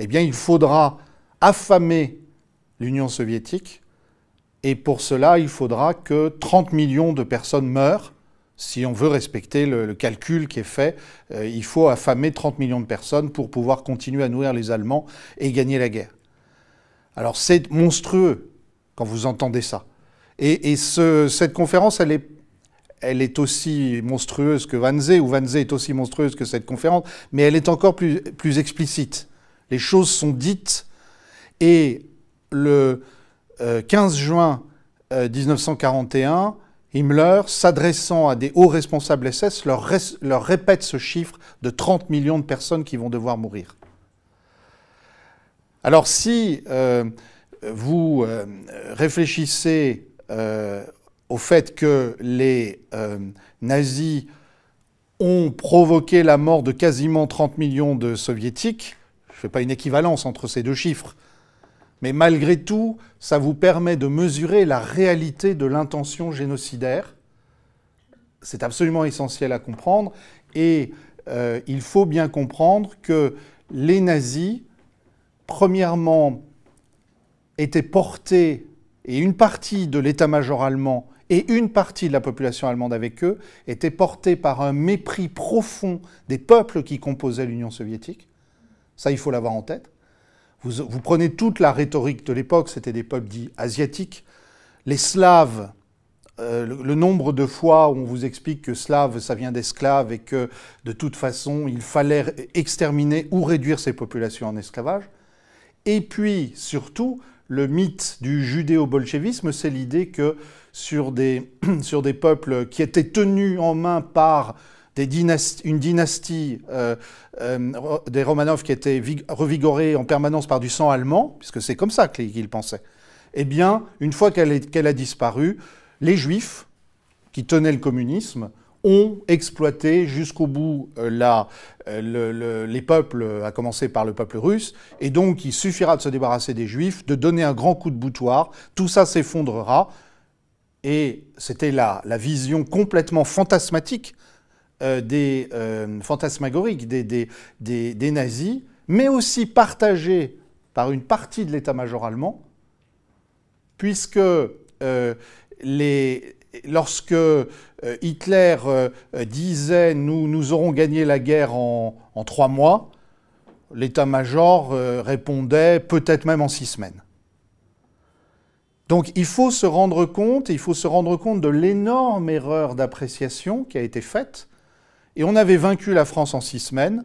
eh bien il faudra affamer l'Union soviétique. Et pour cela il faudra que 30 millions de personnes meurent. Si on veut respecter le, calcul qui est fait, euh, il faut affamer 30 millions de personnes pour pouvoir continuer à nourrir les Allemands et gagner la guerre. Alors c'est monstrueux quand vous entendez ça. Et, cette conférence, elle est, aussi monstrueuse que Wannsee, ou Wannsee est aussi monstrueuse que cette conférence, mais elle est encore plus, plus explicite. Les choses sont dites, et le 15 euh, juin 1941, euh, Himmler, s'adressant à des hauts responsables SS, leur, répète ce chiffre de 30 millions de personnes qui vont devoir mourir. Alors si euh, vous euh, réfléchissez euh, au fait que les nazis ont provoqué la mort de quasiment 30 millions de soviétiques, je ne fais pas une équivalence entre ces deux chiffres, mais malgré tout, ça vous permet de mesurer la réalité de l'intention génocidaire. C'est absolument essentiel à comprendre. Et euh, il faut bien comprendre que les nazis, premièrement, étaient portés, et une partie de l'état-major allemand et une partie de la population allemande avec eux, étaient portés par un mépris profond des peuples qui composaient l'Union soviétique. Ça, il faut l'avoir en tête. Vous, prenez toute la rhétorique de l'époque, c'était des peuples dits asiatiques. Les Slaves, euh, le, nombre de fois où on vous explique que slave, ça vient d'esclaves et que de toute façon, il fallait exterminer ou réduire ces populations en esclavage. Et puis, surtout, le mythe du judéo-bolchevisme, c'est l'idée que sur des, sur peuples qui étaient tenus en main par une dynastie euh, euh, des Romanov qui était revigorée en permanence par du sang allemand, puisque c'est comme ça qu'ils pensaient, eh bien, une fois qu'elle a disparu, les Juifs, qui tenaient le communisme, exploité jusqu'au bout euh, les peuples, à commencer par le peuple russe, et donc il suffira de se débarrasser des Juifs, de donner un grand coup de boutoir, tout ça s'effondrera, et c'était la, la vision complètement fantasmatique euh, des euh, fantasmagoriques des, nazis, mais aussi partagé par une partie de l'état-major allemand, puisque euh, lorsque Hitler disait nous, aurons gagné la guerre en, en trois mois, l'état-major répondait peut-être même en six semaines. Donc il faut se rendre compte, il faut se rendre compte de l'énorme erreur d'appréciation qui a été faite et on avait vaincu la France en six semaines.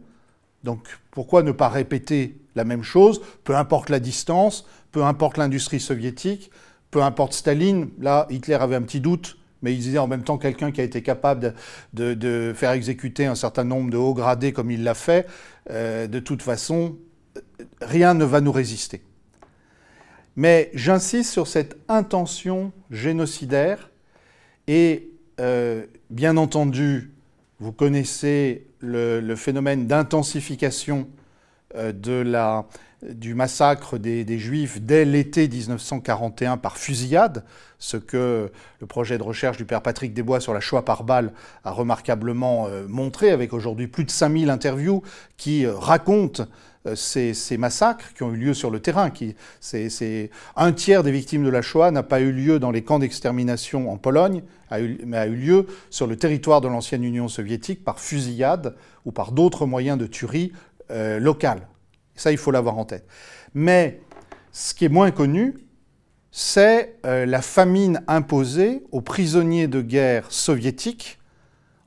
Donc pourquoi ne pas répéter la même chose? Peu importe la distance, peu importe l'industrie soviétique, peu importe Staline. Là, Hitler avait un petit doute, mais il disait en même temps quelqu'un qui a été capable de, faire exécuter un certain nombre de hauts gradés comme il l'a fait. Euh, de toute façon, rien ne va nous résister. Mais j'insiste sur cette intention génocidaire et euh, bien entendu, vous connaissez le, phénomène d'intensification euh, du massacre des, Juifs dès l'été 1941 par fusillade, ce que le projet de recherche du père Patrick Desbois sur la Shoah par balle a remarquablement euh, montré, avec aujourd'hui plus de 5000 interviews qui racontent euh, ces, massacres qui ont eu lieu sur le terrain. Qui, un tiers des victimes de la Shoah n'a pas eu lieu dans les camps d'extermination en Pologne, mais a eu lieu sur le territoire de l'ancienne Union soviétique par fusillade ou par d'autres moyens de tuerie euh. Ça, il faut l'avoir en tête. Mais ce qui est moins connu, c'est euh, la famine imposée aux prisonniers de guerre soviétiques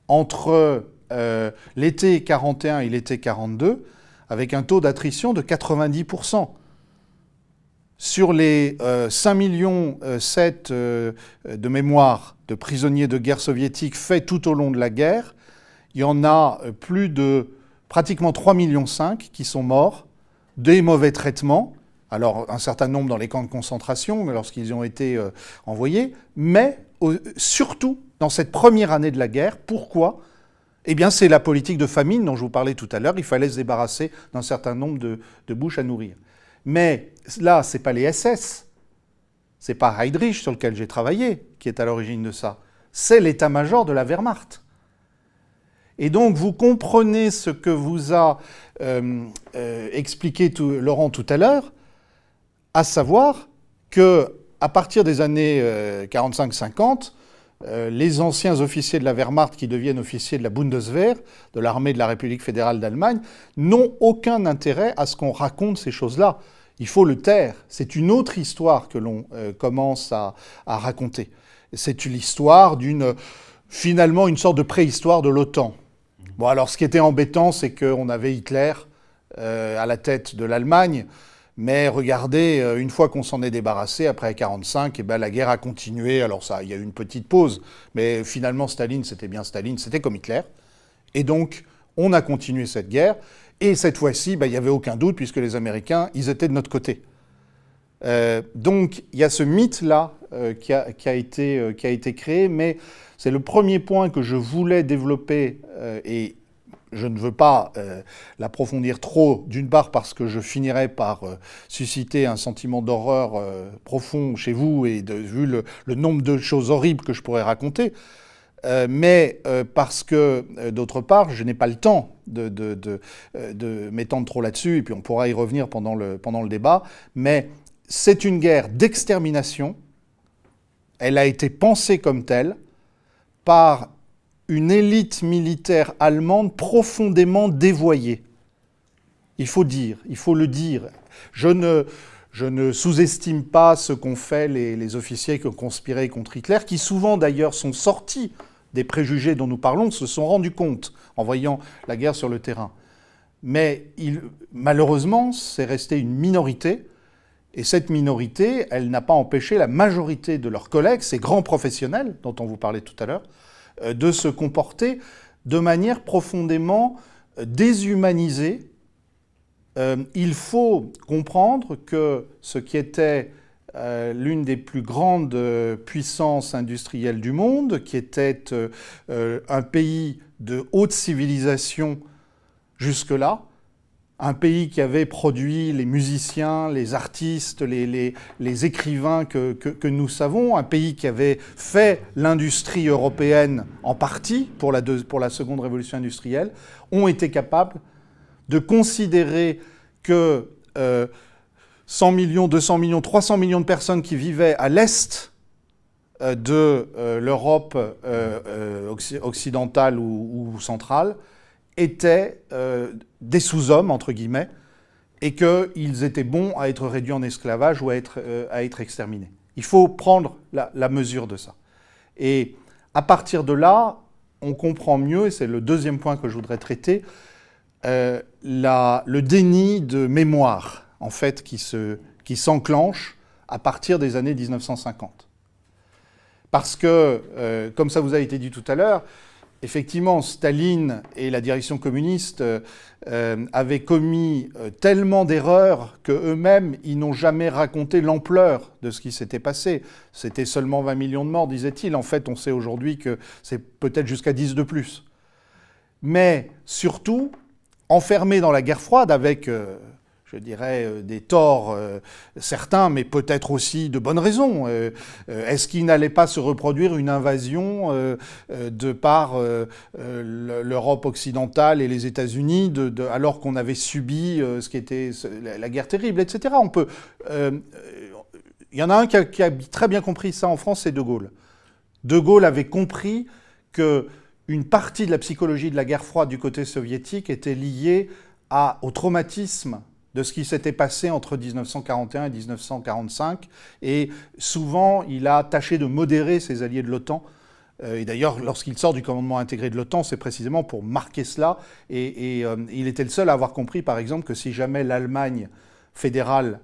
entre l'été 41 et l'été 42, avec un taux d'attrition de 90%. Sur les 5 euh, millions 7 euh, euh, de mémoire de prisonniers de guerre soviétiques faits tout au long de la guerre, il y en a plus de pratiquement 3 millions 5 qui sont morts des mauvais traitements. Alors un certain nombre dans les camps de concentration lorsqu'ils ont été envoyés, mais surtout dans cette première année de la guerre. Pourquoi? Eh bien, c'est la politique de famine dont je vous parlais tout à l'heure. Il fallait se débarrasser d'un certain nombre de, bouches à nourrir. Mais là, ce n'est pas les SS, c'est pas Heydrich sur lequel j'ai travaillé qui est à l'origine de ça. C'est l'état-major de la Wehrmacht. Et donc, vous comprenez ce que vous a euh, euh, expliqué Laurent tout à l'heure, à savoir que à partir des années 45-50, euh, les anciens officiers de la Wehrmacht qui deviennent officiers de la Bundeswehr, de l'armée de la République fédérale d'Allemagne, n'ont aucun intérêt à ce qu'on raconte ces choses-là. Il faut le taire. C'est une autre histoire que l'on commence à, raconter. C'est l'histoire d'une, finalement, une sorte de préhistoire de l'OTAN. Bon, alors ce qui était embêtant, c'est qu'on avait Hitler euh, à la tête de l'Allemagne. Mais regardez, euh, une fois qu'on s'en est débarrassé, après 1945, eh ben, la guerre a continué. Alors ça, il y a eu une petite pause, mais finalement, Staline, c'était bien Staline, c'était comme Hitler. Et donc, on a continué cette guerre. Et cette fois-ci, ben, il n'y avait aucun doute, puisque les Américains, ils étaient de notre côté. Euh, donc, il y a ce mythe-là qui, a, qui a été créé, mais c'est le premier point que je voulais développer et je ne veux pas euh, l'approfondir trop, d'une part parce que je finirais par euh, susciter un sentiment d'horreur euh, profond chez vous et vu le, nombre de choses horribles que je pourrais raconter, mais parce que, d'autre part, je n'ai pas le temps de, de m'étendre trop là-dessus, et puis on pourra y revenir pendant le, pendant le débat, mais c'est une guerre d'extermination, elle a été pensée comme telle par une élite militaire allemande profondément dévoyée. Il faut dire, il faut le dire. Je ne, sous-estime pas ce qu'ont fait les, officiers qui ont conspiré contre Hitler, qui souvent d'ailleurs sont sortis des préjugés dont nous parlons, se sont rendus compte en voyant la guerre sur le terrain. Mais malheureusement, c'est resté une minorité, et cette minorité, elle n'a pas empêché la majorité de leurs collègues, ces grands professionnels dont on vous parlait tout à l'heure, euh, de se comporter de manière profondément euh, déshumanisée. Euh, il faut comprendre que ce qui était l'une des plus grandes puissances industrielles du monde, qui était un pays de haute civilisation jusque-là, un pays qui avait produit les musiciens, les artistes, les, écrivains que, nous savons, un pays qui avait fait l'industrie européenne en partie pour la, seconde révolution industrielle, ont été capables de considérer que 100 euh, millions, 200 millions, 300 millions de personnes qui vivaient à l'est euh, de euh, l'Europe occidentale ou centrale étaient euh, des sous-hommes, entre guillemets, et qu'ils étaient bons à être réduits en esclavage ou à être, euh, exterminés. Il faut prendre la, mesure de ça. Et à partir de là, on comprend mieux, et c'est le deuxième point que je voudrais traiter, euh, le déni de mémoire, en fait, qui, se, qui s'enclenche à partir des années 1950. Parce que, comme ça vous a été dit tout à l'heure, effectivement, Staline et la direction communiste avaient commis tellement d'erreurs qu'eux-mêmes, ils n'ont jamais raconté l'ampleur de ce qui s'était passé. C'était seulement 20 millions de morts, disait-il. En fait, on sait aujourd'hui que c'est peut-être jusqu'à 10 de plus. Mais surtout, enfermés dans la guerre froide avec je dirais, euh, des torts euh, certains, mais peut-être aussi de bonnes raisons. Euh, est-ce qu'il n'allait pas se reproduire une invasion de par l'Europe occidentale et les États-Unis, alors qu'on avait subi ce qui était la guerre terrible, etc. On peut. Il y en a un qui a, très bien compris ça en France, c'est De Gaulle. De Gaulle avait compris que une partie de la psychologie de la guerre froide du côté soviétique était liée au traumatisme de ce qui s'était passé entre 1941 et 1945. Et souvent, il a tâché de modérer ses alliés de l'OTAN. Euh, et d'ailleurs, lorsqu'il sort du commandement intégré de l'OTAN, c'est précisément pour marquer cela. Et, euh, il était le seul à avoir compris, par exemple, que si jamais l'Allemagne fédérale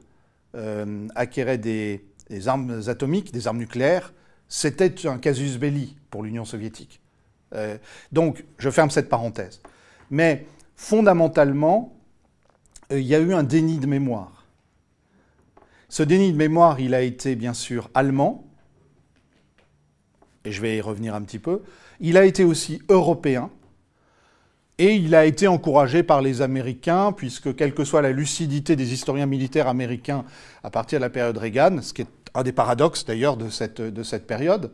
euh, acquérait des, armes atomiques, des armes nucléaires, c'était un casus belli pour l'Union soviétique. donc, je ferme cette parenthèse. Mais fondamentalement, il y a eu un déni de mémoire. Ce déni de mémoire, il a été bien sûr allemand, et je vais y revenir un petit peu. Il a été aussi européen, et il a été encouragé par les Américains, puisque quelle que soit la lucidité des historiens militaires américains à partir de la période Reagan, ce qui est un des paradoxes d'ailleurs de cette, de cette période,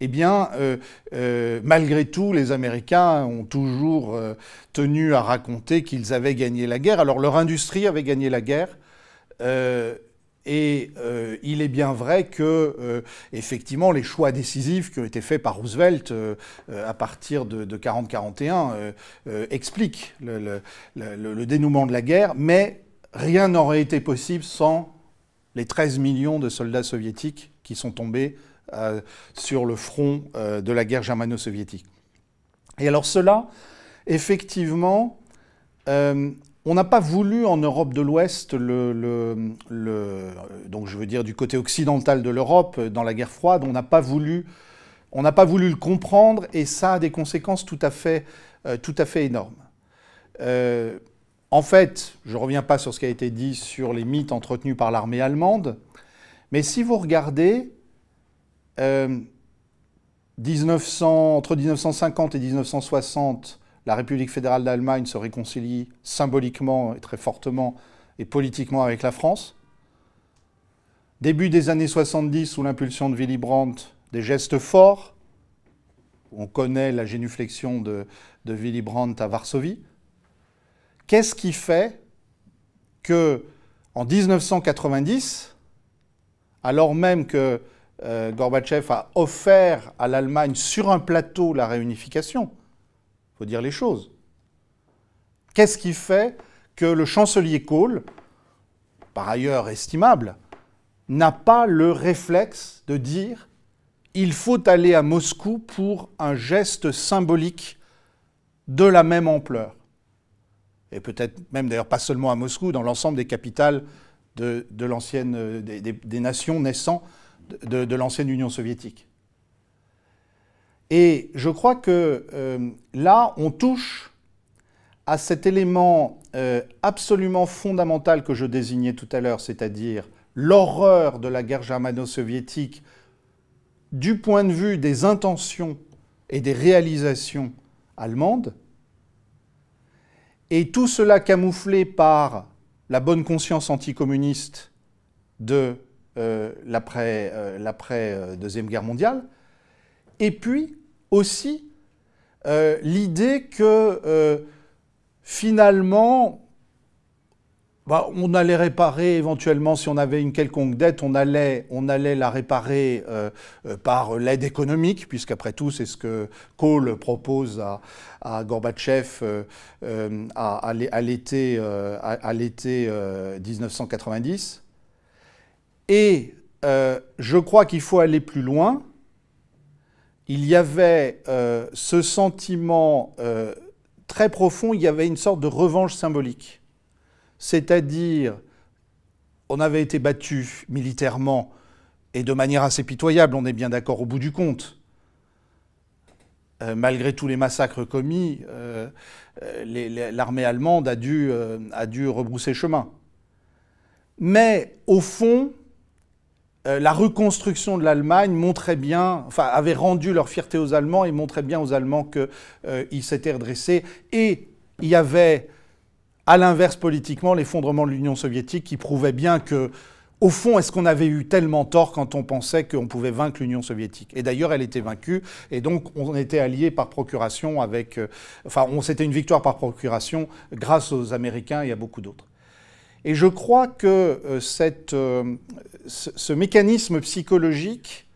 eh bien, euh, euh, malgré tout, les Américains ont toujours euh, tenu à raconter qu'ils avaient gagné la guerre. Alors, leur industrie avait gagné la guerre. et il est bien vrai que, effectivement, les choix décisifs qui ont été faits par Roosevelt à partir de, 40-41 expliquent le, dénouement de la guerre, mais rien n'aurait été possible sans les 13 millions de soldats soviétiques qui sont tombés sur le front euh, de la guerre germano-soviétique. Et alors cela, effectivement, euh, on n'a pas voulu en Europe de l'Ouest, donc je veux dire du côté occidental de l'Europe, dans la guerre froide, on n'a pas voulu, on n'a pas voulu le comprendre, et ça a des conséquences tout à fait, tout à fait énormes. en fait, je ne reviens pas sur ce qui a été dit sur les mythes entretenus par l'armée allemande, mais si vous regardez, 1900, euh, entre 1950 et 1960, la République fédérale d'Allemagne se réconcilie symboliquement et très fortement et politiquement avec la France. Début des années 70, sous l'impulsion de Willy Brandt, des gestes forts. On connaît la génuflexion de, de Willy Brandt à Varsovie. Qu'est-ce qui fait que, en 1990, alors même que euh, Gorbatchev a offert à l'Allemagne sur un plateau la réunification. Il faut dire les choses. Qu'est-ce qui fait que le chancelier Kohl, par ailleurs estimable, n'a pas le réflexe de dire il faut aller à Moscou pour un geste symbolique de la même ampleur? Et peut-être même d'ailleurs pas seulement à Moscou, dans l'ensemble des capitales de, l'ancienne, des, nations naissant de, l'ancienne Union soviétique. Et je crois que euh, là, on touche à cet élément euh, absolument fondamental que je désignais tout à l'heure, c'est-à-dire l'horreur de la guerre germano-soviétique du point de vue des intentions et des réalisations allemandes, et tout cela camouflé par la bonne conscience anticommuniste de euh, l'après euh, euh, Guerre mondiale, et puis aussi l'idée que finalement, bah, on allait réparer éventuellement, si on avait une quelconque dette, on allait, on allait la réparer par l'aide économique, puisqu'après tout, c'est ce que Kohl propose à, Gorbatchev à, à l'été 1990. Et euh, je crois qu'il faut aller plus loin. Il y avait euh, ce sentiment euh, très profond, il y avait une sorte de revanche symbolique. C'est-à-dire, on avait été battu militairement et de manière assez pitoyable, on est bien d'accord au bout du compte. malgré tous les massacres commis, l'armée allemande a dû, a dû rebrousser chemin. Mais au fond, la reconstruction de l'Allemagne montrait bien, enfin, avait rendu leur fierté aux Allemands et montrait bien aux Allemands qu'ils s'étaient redressés. Et il y avait, à l'inverse politiquement, l'effondrement de l'Union soviétique qui prouvait bien que au fond, est-ce qu'on avait eu tellement tort quand on pensait qu'on pouvait vaincre l'Union soviétique? Et d'ailleurs, elle était vaincue, et donc on était alliés par procuration avec... Euh, enfin, c'était une victoire par procuration grâce aux Américains et à beaucoup d'autres. Et je crois que euh, euh, ce, mécanisme psychologique,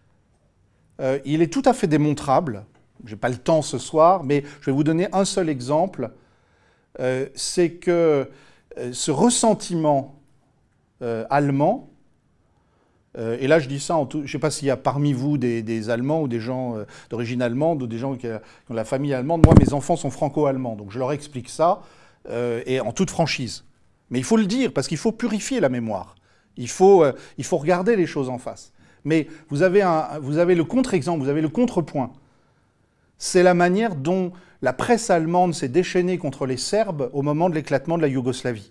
il est tout à fait démontrable. Je n'ai pas le temps ce soir, mais je vais vous donner un seul exemple. C'est que ce ressentiment allemand, euh, et là, je dis ça, je ne sais pas s'il y a parmi vous des, Allemands ou des gens euh, d'origine allemande ou des gens qui, ont la famille allemande. Moi, mes enfants sont franco-allemands, donc je leur explique ça, euh, et en toute franchise. Mais il faut le dire, parce qu'il faut purifier la mémoire. Il faut, il faut regarder les choses en face. Mais vous avez, un, vous avez le contre-exemple, vous avez le contrepoint. C'est la manière dont la presse allemande s'est déchaînée contre les Serbes au moment de l'éclatement de la Yougoslavie.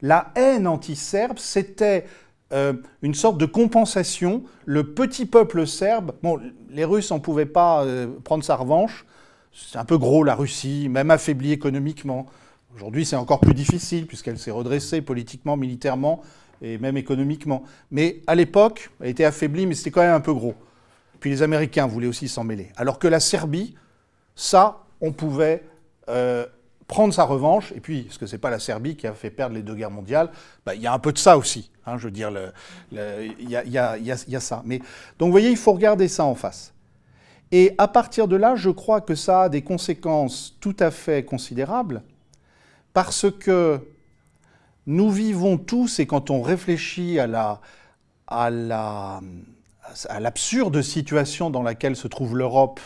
La haine anti-serbe, c'était euh, une sorte de compensation. Le petit peuple serbe, bon, les Russes n'en pouvaient pas euh, prendre sa revanche. C'est un peu gros la Russie, même affaiblie économiquement. Aujourd'hui, c'est encore plus difficile puisqu'elle s'est redressée politiquement, militairement et même économiquement. Mais à l'époque, elle était affaiblie, mais c'était quand même un peu gros. Puis les Américains voulaient aussi s'en mêler. Alors que la Serbie, ça, on pouvait euh, prendre sa revanche, et puis, ce que c'est pas la Serbie qui a fait perdre les deux guerres mondiales, bah, il y a un peu de ça aussi. Hein, je veux dire, il y, a, ça. Mais, donc, vous voyez, il faut regarder ça en face. Et à partir de là, je crois que ça a des conséquences tout à fait considérables, parce que nous vivons tous, et quand on réfléchit à la, à la, à l'absurde situation dans laquelle se trouve l'Europe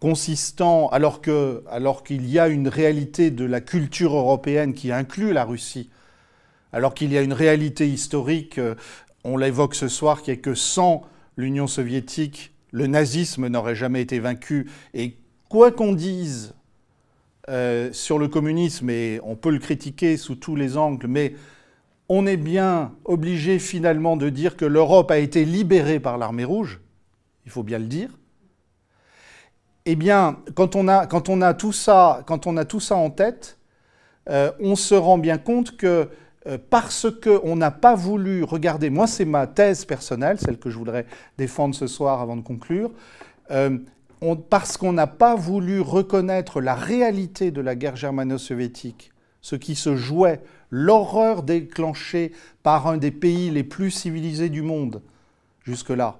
consistant, alors qu'il alors qu'il y a une réalité de la culture européenne qui inclut la Russie, alors qu'il y a une réalité historique, euh, on l'évoque ce soir, qui est que sans l'Union soviétique, le nazisme n'aurait jamais été vaincu. Et quoi qu'on dise euh, sur le communisme, et on peut le critiquer sous tous les angles, mais on est bien obligé finalement de dire que l'Europe a été libérée par l'armée rouge, il faut bien le dire, eh bien, quand on a, tout, ça, quand on a tout ça en tête, euh, on se rend bien compte que euh, parce qu'on n'a pas voulu regarder, moi c'est ma thèse personnelle, celle que je voudrais défendre ce soir avant de conclure, parce qu'on n'a pas voulu reconnaître la réalité de la guerre germano-soviétique, ce qui se jouait, l'horreur déclenchée par un des pays les plus civilisés du monde jusque-là,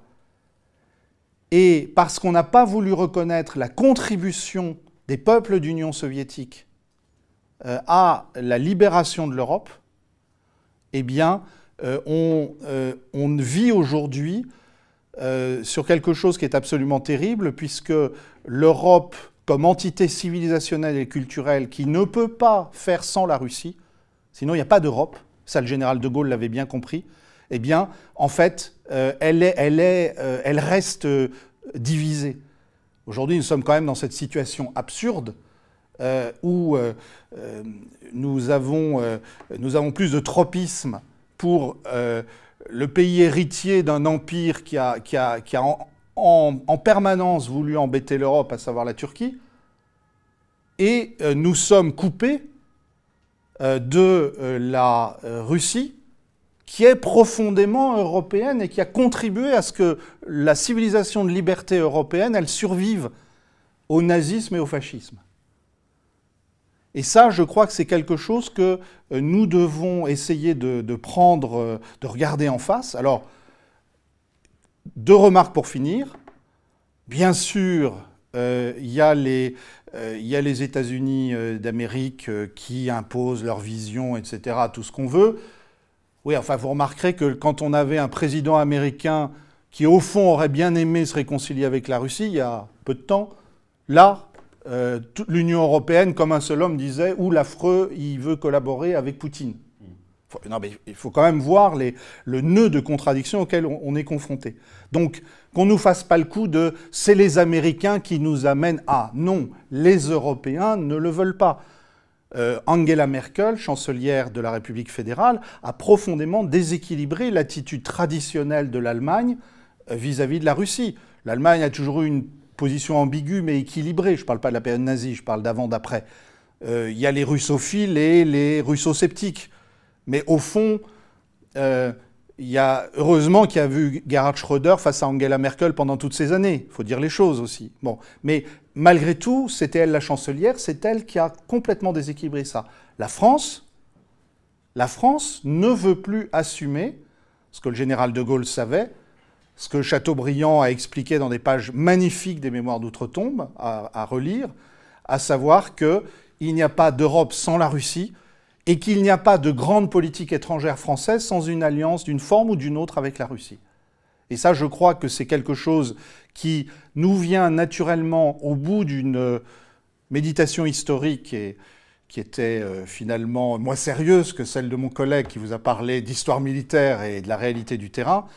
et parce qu'on n'a pas voulu reconnaître la contribution des peuples d'Union soviétique euh, à la libération de l'Europe, eh bien, euh, euh, on, vit aujourd'hui sur quelque chose qui est absolument terrible, puisque l'Europe, comme entité civilisationnelle et culturelle qui ne peut pas faire sans la Russie, sinon il n'y a pas d'Europe, ça le général de Gaulle l'avait bien compris, eh bien, en fait, euh, elle, est, elle, est, euh, elle, reste euh, divisée. Aujourd'hui, nous sommes quand même dans cette situation absurde où nous, avons, nous avons plus de tropisme pour le pays héritier d'un empire qui a, en, en, permanence voulu embêter l'Europe, à savoir la Turquie, et nous sommes coupés de la Russie qui est profondément européenne et qui a contribué à ce que la civilisation de liberté européenne, elle survive au nazisme et au fascisme. Et ça, je crois que c'est quelque chose que euh, nous devons essayer de, prendre, euh, de regarder en face. Alors, deux remarques pour finir. Bien sûr, euh, il y a les, les États-Unis d'Amérique qui imposent leur vision, etc., tout ce qu'on veut. Oui, enfin, vous remarquerez que quand on avait un président américain qui, au fond, aurait bien aimé se réconcilier avec la Russie, il y a peu de temps, là, euh, l'Union européenne, comme un seul homme, disait Ou l'affreux, il veut collaborer avec Poutine. non, mais il faut quand même voir les, le nœud de contradiction auquel on, est confronté. Donc, qu'on ne nous fasse pas le coup de c'est les Américains qui nous amènent à. Non, les Européens ne le veulent pas. Euh, Angela Merkel, chancelière de la République fédérale, a profondément déséquilibré l'attitude traditionnelle de l'Allemagne euh, vis-à-vis de la Russie. L'Allemagne a toujours eu une position ambiguë mais équilibrée. Je ne parle pas de la période nazie, je parle d'avant-d'après. Euh, il y a les russophiles et les russosceptiques. Mais au fond, euh, y a heureusement qu'il y a vu Gerhard Schröder face à Angela Merkel pendant toutes ces années. Il faut dire les choses aussi. Bon, mais malgré tout, c'était elle la chancelière, c'est elle qui a complètement déséquilibré ça. La France, la France ne veut plus assumer ce que le général de Gaulle savait, ce que Chateaubriand a expliqué dans des pages magnifiques des Mémoires d'outre-tombe à, relire, à savoir qu'il n'y a pas d'Europe sans la Russie et qu'il n'y a pas de grande politique étrangère française sans une alliance d'une forme ou d'une autre avec la Russie. Et ça, je crois que c'est quelque chose qui nous vient naturellement au bout d'une méditation historique et qui était euh, finalement moins sérieuse que celle de mon collègue qui vous a parlé d'histoire militaire et de la réalité du terrain.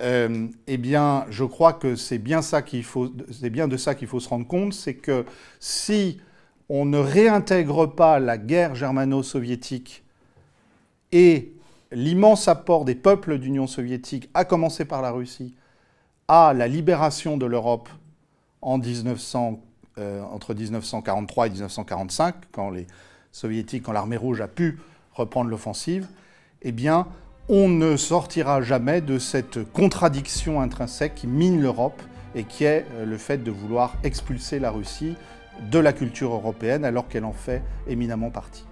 Euh, eh bien, je crois que c'est bien de ça qu'il faut se rendre compte, c'est que si on ne réintègre pas la guerre germano-soviétique et l'immense apport des peuples d'Union soviétique, à commencer par la Russie, à la libération de l'Europe en euh, entre 1943 et 1945, quand les soviétiques, quand l'armée rouge a pu reprendre l'offensive, eh bien, on ne sortira jamais de cette contradiction intrinsèque qui mine l'Europe et qui est euh, le fait de vouloir expulser la Russie de la culture européenne alors qu'elle en fait éminemment partie.